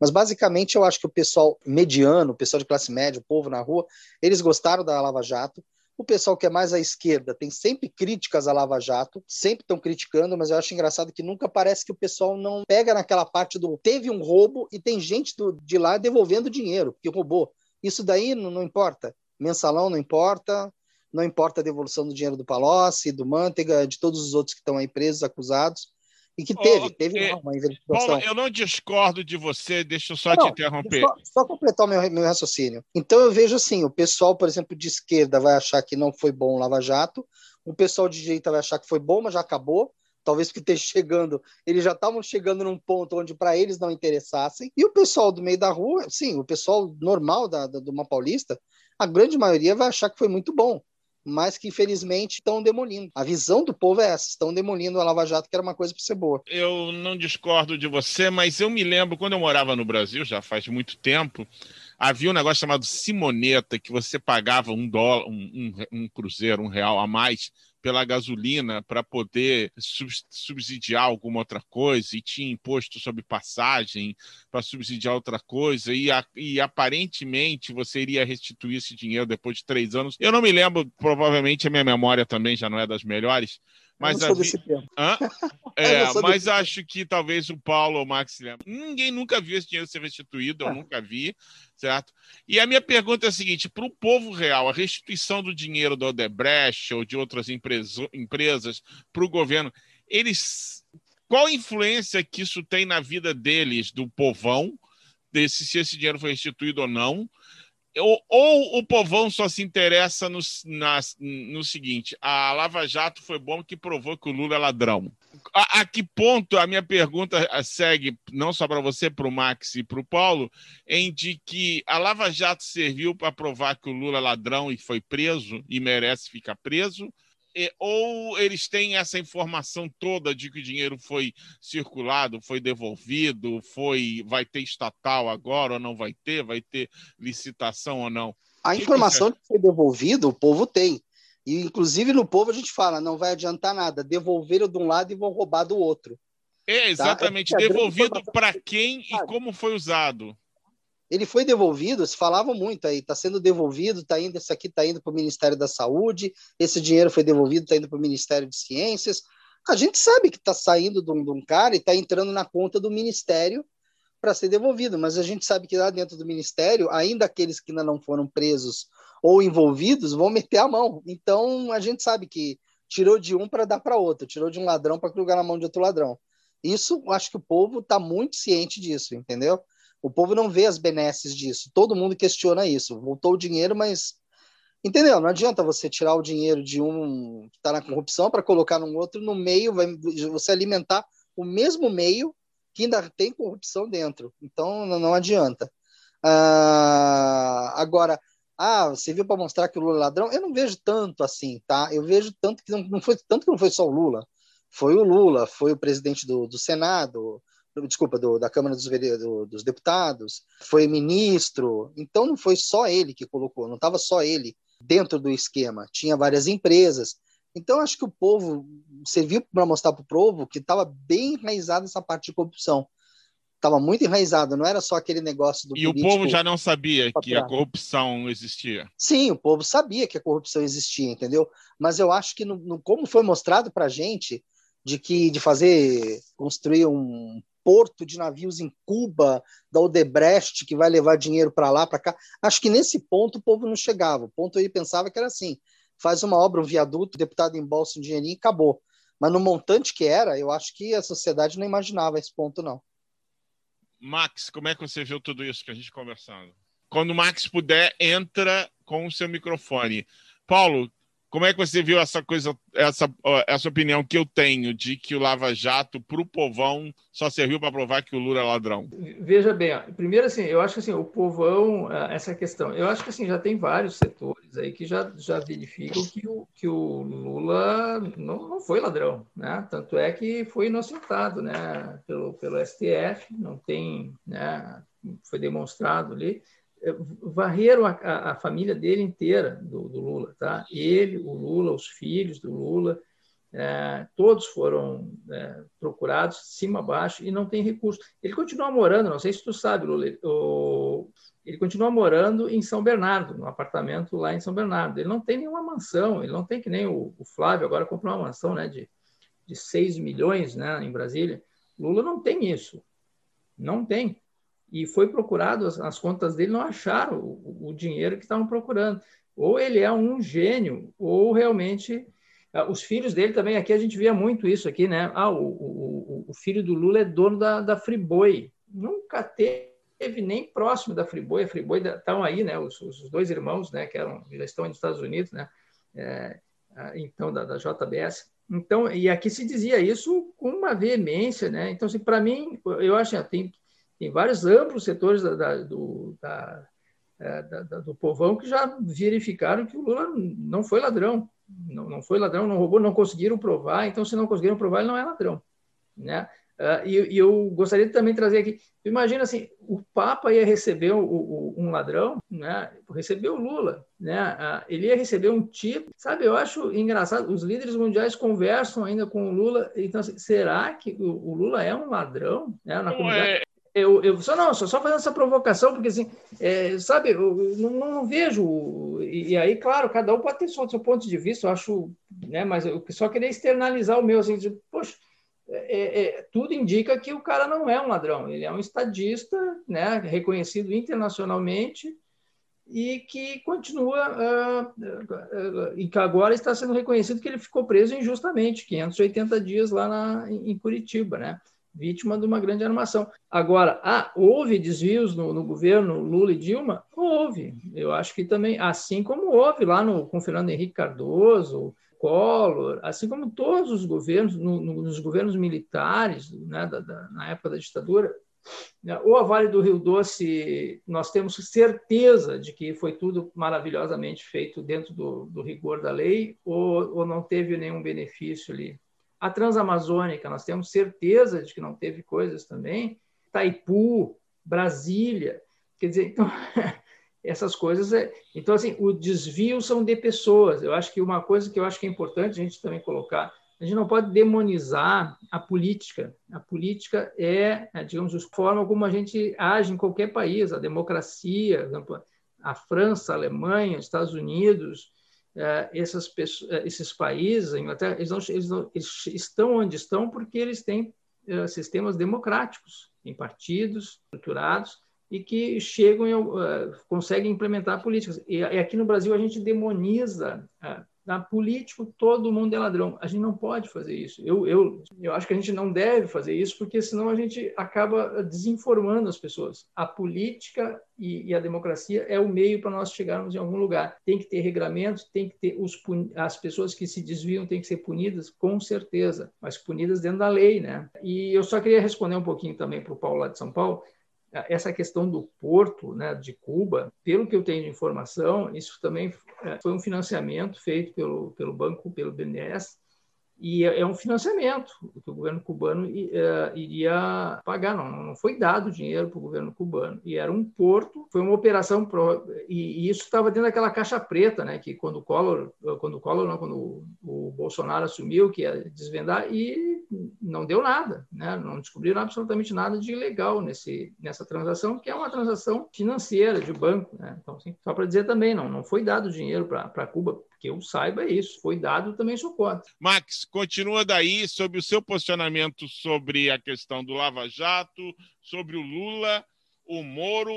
Mas basicamente eu acho que o pessoal mediano, o pessoal de classe média, o povo na rua, eles gostaram da Lava Jato. O pessoal que é mais à esquerda tem sempre críticas à Lava Jato, sempre estão criticando, mas eu acho engraçado que nunca parece que o pessoal não pega naquela parte do teve um roubo e tem gente do, de lá devolvendo dinheiro, porque roubou. Isso daí não, não importa. Mensalão não importa, não importa a devolução do dinheiro do Palocci, do Manteiga, de todos os outros que estão aí presos, acusados. E que teve, oh, teve é, uma investigação. Paulo, eu não discordo de você, deixa eu só não, te interromper. Só, só, completar o meu, meu raciocínio. Então eu vejo assim, o pessoal, por exemplo, de esquerda vai achar que não foi bom o Lava Jato, o pessoal de direita vai achar que foi bom, mas já acabou, talvez porque esteja chegando, eles já estavam chegando num ponto onde para eles não interessassem, e o pessoal do meio da rua, sim, o pessoal normal da, da, do uma paulista, a grande maioria vai achar que foi muito bom mas que infelizmente estão demolindo. A visão do povo é essa: estão demolindo a Lava Jato, que era uma coisa para ser boa. Eu não discordo de você, mas eu me lembro quando eu morava no Brasil, já faz muito tempo, havia um negócio chamado Simoneta, que você pagava um dólar, um, um, um cruzeiro, um real a mais pela gasolina para poder subsidiar alguma outra coisa, e tinha imposto sobre passagem para subsidiar outra coisa, e, a, e aparentemente você iria restituir esse dinheiro depois de três anos. Eu não me lembro, provavelmente a minha memória também já não é das melhores, mas, a é, mas acho que talvez o Paulo ou o Max. Ninguém nunca viu esse dinheiro ser restituído, eu ah. nunca vi, certo? E a minha pergunta é a seguinte: para o povo real, a restituição do dinheiro do Odebrecht ou de outras empresas, empresas para o governo, eles. Qual a influência que isso tem na vida deles, do povão, desse, se esse dinheiro foi restituído ou não? Ou, ou, o povão só se interessa no, na, no seguinte: a Lava Jato foi bom que provou que o Lula é ladrão. A, a que ponto a minha pergunta segue, não só para você, para o Max e para o Paulo, em de que a Lava Jato serviu para provar que o Lula é ladrão e foi preso e merece ficar preso? Ou eles têm essa informação toda de que o dinheiro foi circulado, foi devolvido, foi vai ter estatal agora ou não vai ter, vai ter licitação ou não? A informação que foi devolvido, o povo tem. E, inclusive, no povo a gente fala, não vai adiantar nada, devolveram de um lado e vão roubar do outro. É, tá? exatamente. Tá? Devolvido para quem e como foi usado? Ele foi devolvido, se falavam muito aí, está sendo devolvido, está indo, isso aqui está indo para o Ministério da Saúde, esse dinheiro foi devolvido, está indo para o Ministério de Ciências. A gente sabe que está saindo de um, de um cara e está entrando na conta do Ministério para ser devolvido, mas a gente sabe que lá dentro do Ministério, ainda aqueles que ainda não foram presos ou envolvidos vão meter a mão. Então a gente sabe que tirou de um para dar para outro, tirou de um ladrão para colocar na mão de outro ladrão. Isso, acho que o povo está muito ciente disso, entendeu? O povo não vê as benesses disso. Todo mundo questiona isso. Voltou o dinheiro, mas entendeu? Não adianta você tirar o dinheiro de um que está na corrupção para colocar num outro no meio, vai você alimentar o mesmo meio que ainda tem corrupção dentro. Então não, adianta. Ah, agora, ah, você viu para mostrar que o Lula é ladrão? Eu não vejo tanto assim, tá? Eu vejo tanto que não, não foi tanto que não foi só o Lula foi o Lula, foi o presidente do, do Senado, desculpa, do, da Câmara dos, do, dos Deputados, foi ministro. Então não foi só ele que colocou, não estava só ele dentro do esquema, tinha várias empresas. Então acho que o povo serviu para mostrar para o povo que estava bem enraizado essa parte de corrupção. Estava muito enraizado, não era só aquele negócio do. E o povo já não sabia que a corrupção existia? Sim, o povo sabia que a corrupção existia, entendeu? Mas eu acho que, no, no como foi mostrado para a gente, de que de fazer construir um porto de navios em Cuba, da Odebrecht, que vai levar dinheiro para lá, para cá. Acho que nesse ponto o povo não chegava. O ponto ele pensava que era assim: faz uma obra, um viaduto, o deputado embolsa um dinheirinho e acabou. Mas no montante que era, eu acho que a sociedade não imaginava esse ponto, não. Max, como é que você viu tudo isso que a gente conversando? Quando o Max puder, entra com o seu microfone. Paulo, como é que você viu essa coisa, essa, essa opinião que eu tenho de que o Lava Jato, para o povão, só serviu para provar que o Lula é ladrão? Veja bem, primeiro assim, eu acho que assim, o povão, ah, essa questão, eu acho que assim, já tem vários setores aí que já, já verificam que o, que o Lula não, não foi ladrão, né? Tanto é que foi inocentado, né? Pelo, pelo STF, não tem, né? Foi demonstrado ali varreram a, a, a, família dele inteira, do, do, Lula, tá? Ele, o Lula, os filhos do Lula, é, todos foram é, procurados, cima a baixo, e não tem recurso. Ele continua morando, não sei se tu sabe, Lula, o, ele continua morando em São Bernardo, no apartamento lá em São Bernardo. Ele não tem nenhuma mansão, ele não tem que nem o, o Flávio agora comprou uma mansão né, de, de 6 milhões né, em Brasília. Lula não tem isso, não tem e foi procurado, as, as contas dele não acharam o, o dinheiro que estavam procurando. Ou ele é um gênio, ou realmente ah, os filhos dele também, aqui a gente via muito isso aqui, né? Ah, o, o, o filho do Lula é dono da, da Friboi. Nunca teve nem próximo da Friboi. A Friboi estão aí, né? Os, os, dois irmãos, né? Que eram, já estão nos Estados Unidos, né? É, ah, então, da, da, JBS. Então, e aqui se dizia isso com uma veemência, né? Então, assim, para mim, eu acho que assim, tem tem vários amplos setores da, da, do, da, é, da, do povão que já verificaram que o Lula não foi ladrão, não, não foi ladrão, não roubou, não conseguiram provar, então se não conseguiram provar, ele não é ladrão. Né? Uh, e, e, eu gostaria de também trazer aqui, imagina assim, o Papa ia receber o, o, um ladrão, né? receber o Lula, né? Uh, ele ia receber um tipo, sabe, eu acho engraçado, os líderes mundiais conversam ainda com o Lula, então assim, será que o, o Lula é um ladrão? Né? Na comunidade? É, eu, eu só não, só, só fazendo essa provocação, porque assim, é, sabe, eu não, não vejo. E, e, aí, claro, cada um pode ter seu, seu ponto de vista, eu acho, né? Mas eu só queria externalizar o meu, assim, de, poxa, é, é, tudo indica que o cara não é um ladrão, ele é um estadista, né? Reconhecido internacionalmente e que continua uh, uh, e que agora está sendo reconhecido que ele ficou preso injustamente, 580 dias lá na, em Curitiba, né? Vítima de uma grande armação. Agora, ah, houve desvios no, no, governo Lula e Dilma? Houve. Eu acho que também, assim como houve lá no, com Fernando Henrique Cardoso, Collor, assim como todos os governos, no, no, nos governos militares, né, da, da, na época da ditadura, né, ou a Vale do Rio Doce, nós temos certeza de que foi tudo maravilhosamente feito dentro do, do rigor da lei, ou, ou não teve nenhum benefício ali a Transamazônica, nós temos certeza de que não teve coisas também. Taipu, Brasília. Quer dizer, então, essas coisas. É... Então, assim, o desvio são de pessoas. Eu acho que uma coisa que eu acho que é importante a gente também colocar, a gente não pode demonizar a política. A política é, é digamos, a forma como a gente age em qualquer país, a democracia, a França, a Alemanha, os Estados Unidos, essas pessoas, é, esses países, eles, não, eles, não, eles estão onde estão porque eles têm sistemas democráticos, em partidos estruturados, e que chegam e conseguem implementar políticas. E, aqui no Brasil a gente demoniza uh, a político, todo mundo é ladrão. A gente não pode fazer isso. Eu, eu, eu acho que a gente não deve fazer isso, porque senão a gente acaba desinformando as pessoas. A política e, e a democracia é o meio para nós chegarmos em algum lugar. Tem que ter regramentos, tem que ter os, as pessoas que se desviam têm que ser punidas, com certeza, mas punidas dentro da lei, né? E eu só queria responder um pouquinho também para o Paulo lá de São Paulo essa questão do porto né, de Cuba, pelo que eu tenho de informação, isso também é, foi um financiamento feito pelo, pelo banco, pelo BNDES, e é, é um financiamento que o governo cubano uh, iria pagar. Não, não foi dado dinheiro para o governo cubano. E era um porto, foi uma operação. Pro, e, e, isso estava dentro daquela caixa preta, né? Que quando o Collor, quando o Collor, não, quando o, o, Bolsonaro assumiu que ia desvendar, e não deu nada, né? Não descobriram absolutamente nada de ilegal nesse, nessa transação, que é uma transação financeira de banco. Né? Então, assim, só para dizer também, não, não foi dado dinheiro para Cuba que eu saiba é isso. Foi dado, também sou contra. Max, continua daí sobre o seu posicionamento sobre a questão do Lava Jato, sobre o Lula, o Moro.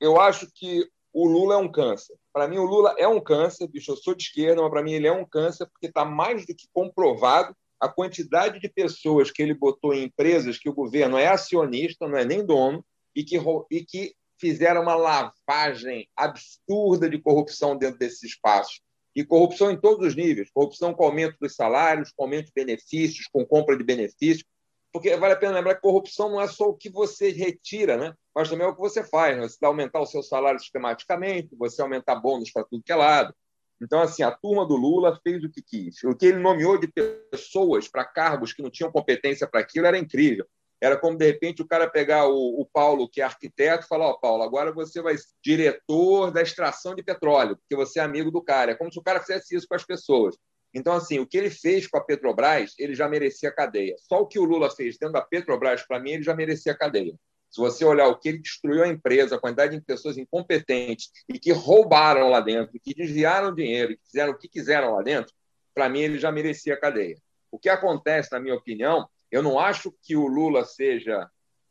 Eu acho que o Lula é um câncer. Para mim, o Lula é um câncer, bicho. Eu sou de esquerda, mas para mim ele é um câncer porque está mais do que comprovado a quantidade de pessoas que ele botou em empresas que o governo é acionista, não é nem dono, e que, e que fizeram uma lavagem absurda de corrupção dentro desses espaços e corrupção em todos os níveis corrupção com aumento dos salários, com aumento de benefícios, com compra de benefícios. Porque vale a pena lembrar que corrupção não é só o que você retira, né? mas também é o que você faz. Né? Você aumentar o seu salário sistematicamente, você aumentar bônus para tudo que é lado. Então, assim, a turma do Lula fez o que quis. O que ele nomeou de pessoas para cargos que não tinham competência para aquilo era incrível. Era como, de repente, o cara pegar o, o Paulo, que é arquiteto, e falar: Ó, oh, Paulo, agora você vai ser diretor da extração de petróleo, porque você é amigo do cara. É como se o cara fizesse isso com as pessoas. Então, assim, o que ele fez com a Petrobras, ele já merecia cadeia. Só o que o Lula fez dentro da Petrobras, para mim, ele já merecia cadeia. Se você olhar o que ele destruiu a empresa, a quantidade de pessoas incompetentes e que roubaram lá dentro, que desviaram dinheiro, que fizeram o que quiseram lá dentro, para mim ele já merecia cadeia. O que acontece, na minha opinião, eu não acho que o Lula seja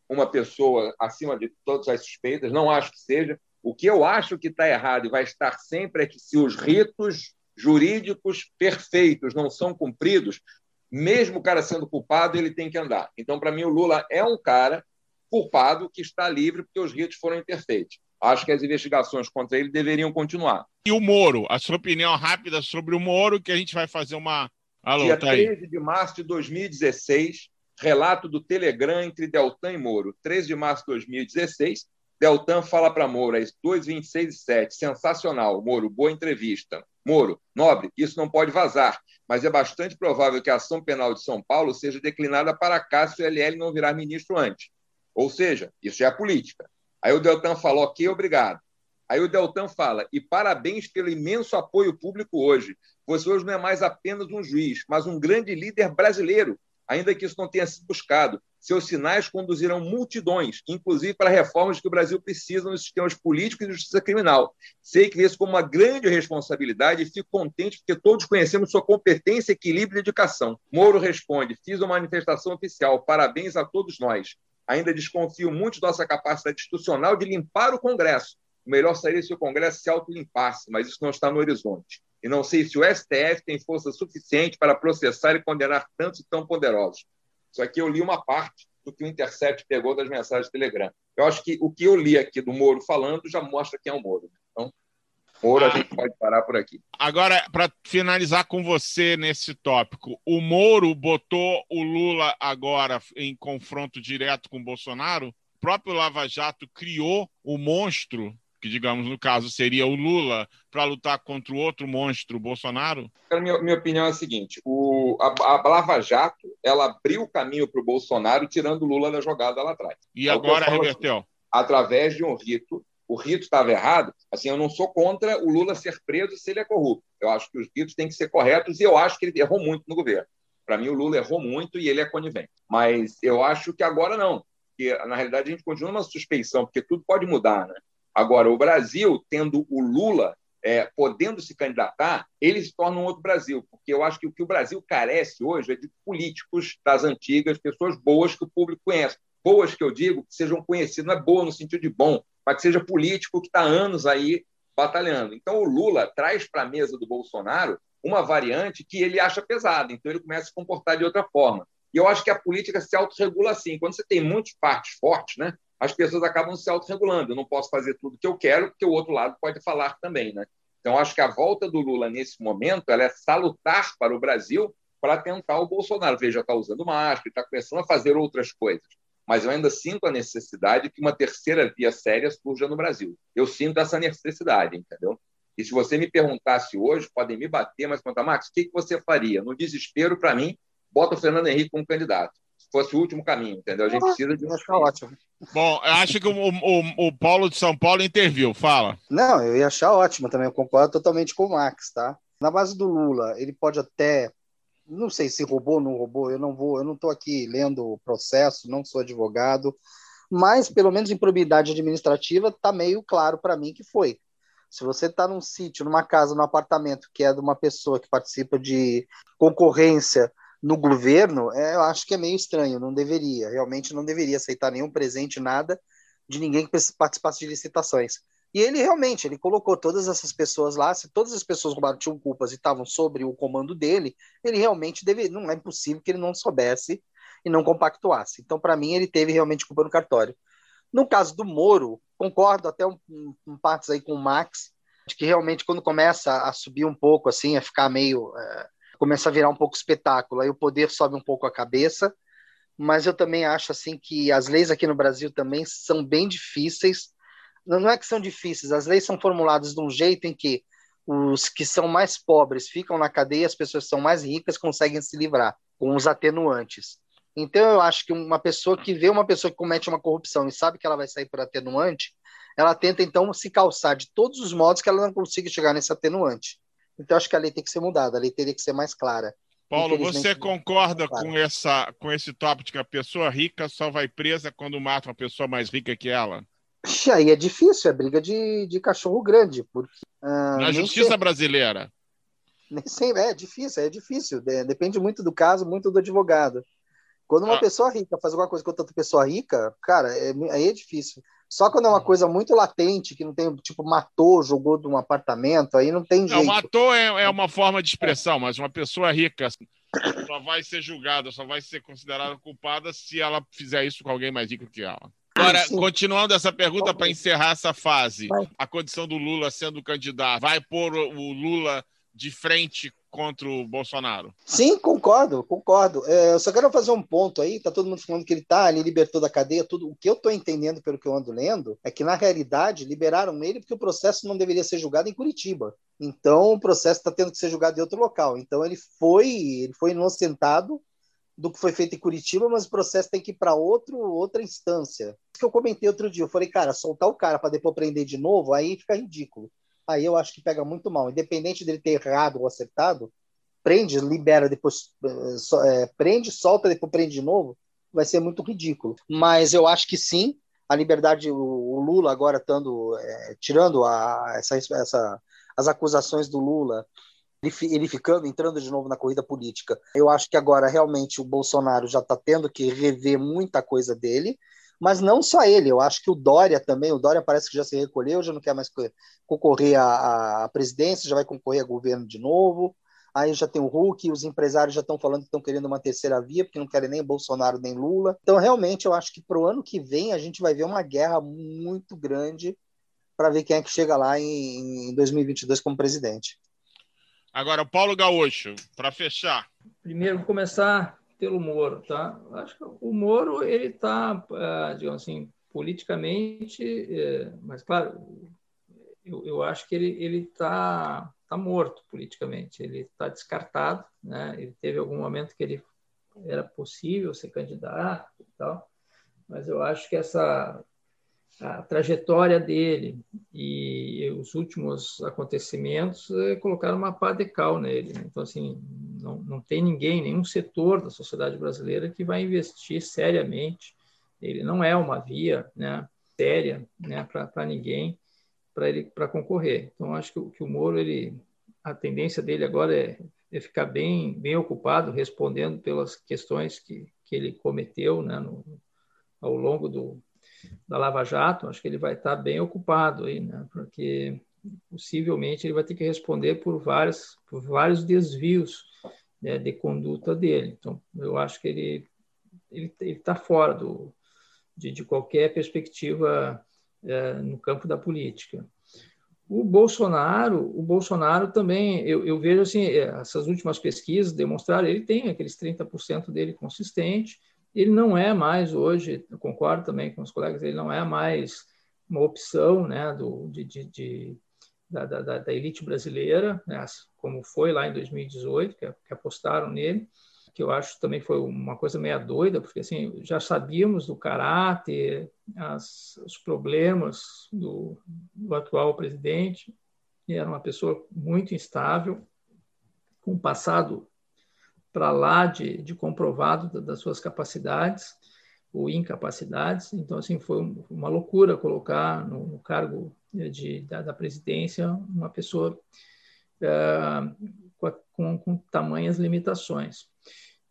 uma pessoa acima de todas as suspeitas, não acho que seja. O que eu acho que está errado e vai estar sempre é que se os ritos jurídicos perfeitos não são cumpridos, mesmo o cara sendo culpado, ele tem que andar. Então, para mim, o Lula é um cara culpado que está livre porque os ritos foram imperfeitos. Acho que as investigações contra ele deveriam continuar. E o Moro, a sua opinião rápida sobre o Moro, que a gente vai fazer uma. Alô, Dia tá 13 de março de 2016, Relato do Telegram entre Deltan e Moro. 13 de março de 2016. Deltan fala para Moro, às 2h26 e 7. Sensacional, Moro, boa entrevista. Moro, nobre, isso não pode vazar, mas é bastante provável que a ação penal de São Paulo seja declinada para cá se o LL não virar ministro antes. Ou seja, isso é a política. Aí o Deltan fala, ok, obrigado. Aí o Deltan fala, e parabéns pelo imenso apoio público hoje. Você hoje não é mais apenas um juiz, mas um grande líder brasileiro ainda que isso não tenha sido buscado. Seus sinais conduzirão multidões, inclusive para reformas que o Brasil precisa nos sistemas políticos e de justiça criminal. Sei que isso como uma grande responsabilidade e fico contente porque todos conhecemos sua competência, equilíbrio e dedicação. Moro responde: fiz uma manifestação oficial, parabéns a todos nós. Ainda desconfio muito de nossa capacidade institucional de limpar o Congresso. O melhor seria se o Congresso se autolimpasse, mas isso não está no horizonte e não sei se o STF tem força suficiente para processar e condenar tantos e tão poderosos. Isso aqui eu li uma parte do que o Intercept pegou das mensagens do Telegram. Eu acho que o que eu li aqui do Moro falando já mostra quem é o Moro. Então, Moro, a gente pode parar por aqui. Agora, para finalizar com você nesse tópico, o Moro botou o Lula agora em confronto direto com o Bolsonaro? O próprio Lava Jato criou o monstro que digamos no caso seria o Lula, para lutar contra o outro monstro, o Bolsonaro? Minha, minha opinião é a seguinte: o, a, a Lava Jato ela abriu o caminho para o Bolsonaro, tirando o Lula da jogada lá atrás. E é agora reverteu? Assim, através de um rito o rito estava errado, assim, eu não sou contra o Lula ser preso se ele é corrupto. Eu acho que os ritos têm que ser corretos e eu acho que ele errou muito no governo. Para mim, o Lula errou muito e ele é conivente. Mas eu acho que agora não. Porque, na realidade, a gente continua uma suspeição, porque tudo pode mudar. Né? Agora, o Brasil, tendo o Lula é, podendo se candidatar, ele se torna um outro Brasil. Porque eu acho que o que o Brasil carece hoje é de políticos das antigas, pessoas boas que o público conhece. Boas que eu digo, que sejam conhecidas, não é boa no sentido de bom, mas que seja político que está anos aí batalhando. Então, o Lula traz para a mesa do Bolsonaro uma variante que ele acha pesada, então ele começa a se comportar de outra forma. E eu acho que a política se autorregula assim. Quando você tem muitas partes fortes, né, as pessoas acabam se autorregulando. Eu não posso fazer tudo que eu quero, porque o outro lado pode falar também. Né? Então, acho que a volta do Lula nesse momento ela é salutar para o Brasil para tentar o Bolsonaro. Veja, está usando máscara, está começando a fazer outras coisas mas eu ainda sinto a necessidade que uma terceira via séria surja no Brasil. Eu sinto essa necessidade, entendeu? E se você me perguntasse hoje, podem me bater, mas perguntar, Max, o que você faria? No desespero, para mim, bota o Fernando Henrique como candidato. Se fosse o último caminho, entendeu? A gente precisa de um. Acho ótimo. Bom, eu acho que o, o, o Paulo de São Paulo interviu. Fala. Não, eu ia achar ótimo também. Eu concordo totalmente com o Max, tá? Na base do Lula, ele pode até não sei se roubou ou não roubou, eu não vou, eu não estou aqui lendo o processo, não sou advogado, mas pelo menos em probidade administrativa está meio claro para mim que foi. Se você está num sítio, numa casa, num apartamento que é de uma pessoa que participa de concorrência no governo, é, eu acho que é meio estranho, não deveria, realmente não deveria aceitar nenhum presente, nada de ninguém que participasse de licitações. E ele realmente, ele colocou todas essas pessoas lá, se todas as pessoas roubaram, tinham culpas e estavam sobre o comando dele, ele realmente deve, não é impossível que ele não soubesse e não compactuasse. Então, para mim, ele teve realmente culpa no cartório. No caso do Moro, concordo até um, um, um partes aí com o Max, de que realmente quando começa a subir um pouco, assim, a ficar meio... É, começa a virar um pouco espetáculo, aí o poder sobe um pouco a cabeça, mas eu também acho, assim, que as leis aqui no Brasil também são bem difíceis, não é que são difíceis, as leis são formuladas de um jeito em que os que são mais pobres ficam na cadeia, as pessoas que são mais ricas conseguem se livrar, com os atenuantes. Então, eu acho que uma pessoa que vê uma pessoa que comete uma corrupção e sabe que ela vai sair por atenuante, ela tenta, então, se calçar de todos os modos que ela não consiga chegar nesse atenuante. Então, acho que a lei tem que ser mudada, a lei teria que ser mais clara. Paulo, você concorda com, essa, com esse tópico de que a pessoa rica só vai presa quando mata uma pessoa mais rica que ela? Aí é difícil, é briga de, de cachorro grande. Porque, uh, Na justiça sei, brasileira. Nem sei, é difícil, é difícil. Depende muito do caso, muito do advogado. Quando uma ah. pessoa rica faz alguma coisa com outra pessoa rica, cara, é, aí é difícil. Só quando é uma hum. coisa muito latente, que não tem, tipo, matou, jogou de um apartamento, aí não tem jeito. Não, matou é, é uma forma de expressão, mas uma pessoa rica só vai ser julgada, só vai ser considerada culpada se ela fizer isso com alguém mais rico que ela. Agora, Sim. continuando essa pergunta para encerrar essa fase, a condição do Lula sendo candidato vai pôr o Lula de frente contra o Bolsonaro? Sim, concordo, concordo. É, eu só quero fazer um ponto aí, tá todo mundo falando que ele tá, ele libertou da cadeia, tudo. O que eu tô entendendo pelo que eu ando lendo é que na realidade liberaram ele porque o processo não deveria ser julgado em Curitiba. Então o processo está tendo que ser julgado em outro local. Então ele foi, ele foi inocentado do que foi feito em Curitiba, mas o processo tem que ir para outro outra instância. Que eu comentei outro dia, eu falei, cara, soltar o cara para depois prender de novo, aí fica ridículo. Aí eu acho que pega muito mal, independente dele ter errado ou acertado, prende, libera depois, é, prende, solta depois prende de novo, vai ser muito ridículo. Mas eu acho que sim, a liberdade, o, o Lula agora estando é, tirando a, essa, essa, as acusações do Lula ele, ele ficando, entrando de novo na corrida política. Eu acho que agora realmente o Bolsonaro já está tendo que rever muita coisa dele, mas não só ele, eu acho que o Dória também, o Dória parece que já se recolheu, já não quer mais concorrer à, à presidência, já vai concorrer a governo de novo. Aí já tem o Hulk, os empresários já estão falando que estão querendo uma terceira via, porque não querem nem Bolsonaro nem Lula. Então, realmente, eu acho que para o ano que vem a gente vai ver uma guerra muito grande para ver quem é que chega lá em, em 2022 como presidente. Agora, Paulo Gaúcho, para fechar. Primeiro, vou começar pelo Moro, tá? Acho que o Moro, ele está, é, digamos assim, politicamente, é, mas claro, eu, eu acho que ele está tá morto politicamente, ele está descartado, né? Ele teve algum momento que ele era possível ser candidato e tal, mas eu acho que essa a trajetória dele e os últimos acontecimentos é, colocaram uma pá de cal nele. Né? Então, assim, não, não tem ninguém, nenhum setor da sociedade brasileira que vai investir seriamente. Ele não é uma via né, séria né, para ninguém para ele para concorrer. Então, acho que, que o Moro, ele, a tendência dele agora é, é ficar bem, bem ocupado respondendo pelas questões que, que ele cometeu né, no, ao longo do, da Lava Jato, acho que ele vai estar bem ocupado aí, né? Porque possivelmente ele vai ter que responder por vários, por vários desvios né, de conduta dele. Então, eu acho que ele ele está fora do, de, de, qualquer perspectiva é, no campo da política. O Bolsonaro, o Bolsonaro também, eu, eu vejo assim, é, essas últimas pesquisas demonstraram, ele tem aqueles 30% dele consistente, ele não é mais hoje, eu concordo também com os colegas, ele não é mais uma opção né, do, de, de, de da, da, da, elite brasileira, né, como foi lá em 2018, que, que, apostaram nele, que eu acho também foi uma coisa meia doida, porque assim, já sabíamos do caráter, as, os problemas do, do atual presidente, que era uma pessoa muito instável, com um passado para lá de, de comprovado das suas capacidades ou incapacidades. Então, assim, foi uma loucura colocar no, no cargo de, da, da, presidência uma pessoa uh, com, com tamanhas limitações.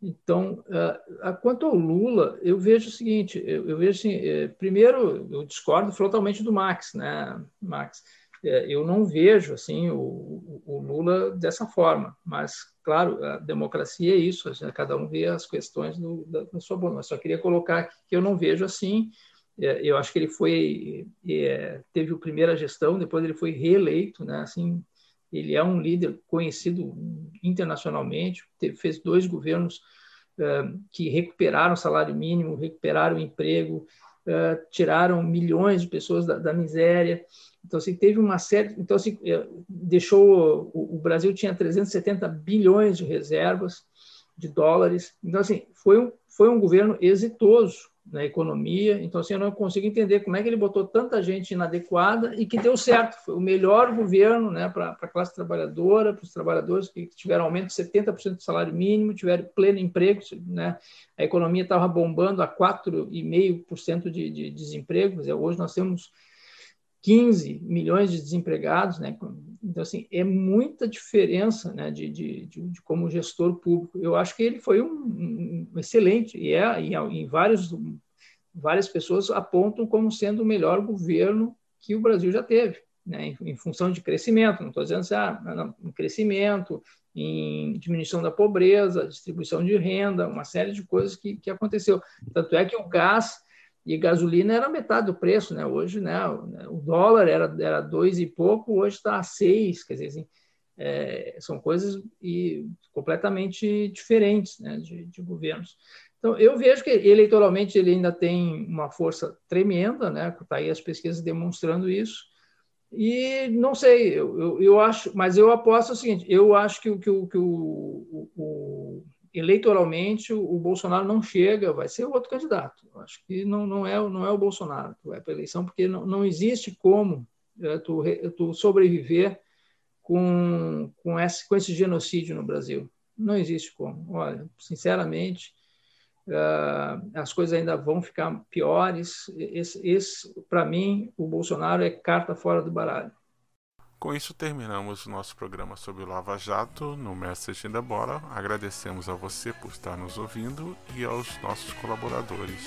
Então, uh, quanto ao Lula, eu vejo o seguinte: eu, eu vejo assim, eh, primeiro, eu discordo frontalmente do Max, né, Max? É, eu não vejo assim o, o, Lula dessa forma, mas claro, a democracia é isso, cada um vê as questões do, da, da, sua boa. Mas só queria colocar que eu não vejo assim. É, eu acho que ele foi é, teve a primeira gestão, depois ele foi reeleito, né? Assim, ele é um líder conhecido internacionalmente, teve, fez dois governos que recuperaram o salário mínimo, recuperaram o emprego, tiraram milhões de pessoas da, da miséria. Então, assim, teve uma série. Então, assim, é, deixou. O, o Brasil tinha 370 bilhões de reservas de dólares. Então, assim, foi um, foi um governo exitoso na economia. Então, assim, eu não consigo entender como é que ele botou tanta gente inadequada e que deu certo. Foi o melhor governo né, para a classe trabalhadora, para os trabalhadores que tiveram aumento de 70% do salário mínimo, tiveram pleno emprego. Né? A economia estava bombando a 4,5% de, de desemprego. Hoje nós temos 15 milhões de desempregados, né? Então, assim, é muita diferença né, de, de, de, de como gestor público. Eu acho que ele foi um, um excelente, e é, em vários, várias pessoas apontam como sendo o melhor governo que o Brasil já teve, né, em, em função de crescimento. Não estou dizendo assim, ah, em crescimento, em diminuição da pobreza, distribuição de renda, uma série de coisas que, que aconteceu. Tanto é que o gás e gasolina era metade do preço, né? Hoje, né? O dólar era, era dois e pouco, hoje está seis, quer dizer, assim, é, são coisas e completamente diferentes, né? De, de, governos. Então, eu vejo que eleitoralmente ele ainda tem uma força tremenda, né? Está aí as pesquisas demonstrando isso. E não sei, eu, eu, eu, acho, mas eu aposto o seguinte: eu acho que, que, que o, o eleitoralmente o, Bolsonaro não chega, vai ser outro candidato. Acho que não, não, é, não é o Bolsonaro que vai para a eleição, porque não, não existe como é, tu, tu sobreviver com, com, esse, com esse genocídio no Brasil. Não existe como. Olha, sinceramente, uh, as coisas ainda vão ficar piores. Esse, esse para mim, o Bolsonaro é carta fora do baralho. Com isso terminamos nosso programa sobre o Lava Jato no Message da Bola. Agradecemos a você por estar nos ouvindo e aos nossos colaboradores.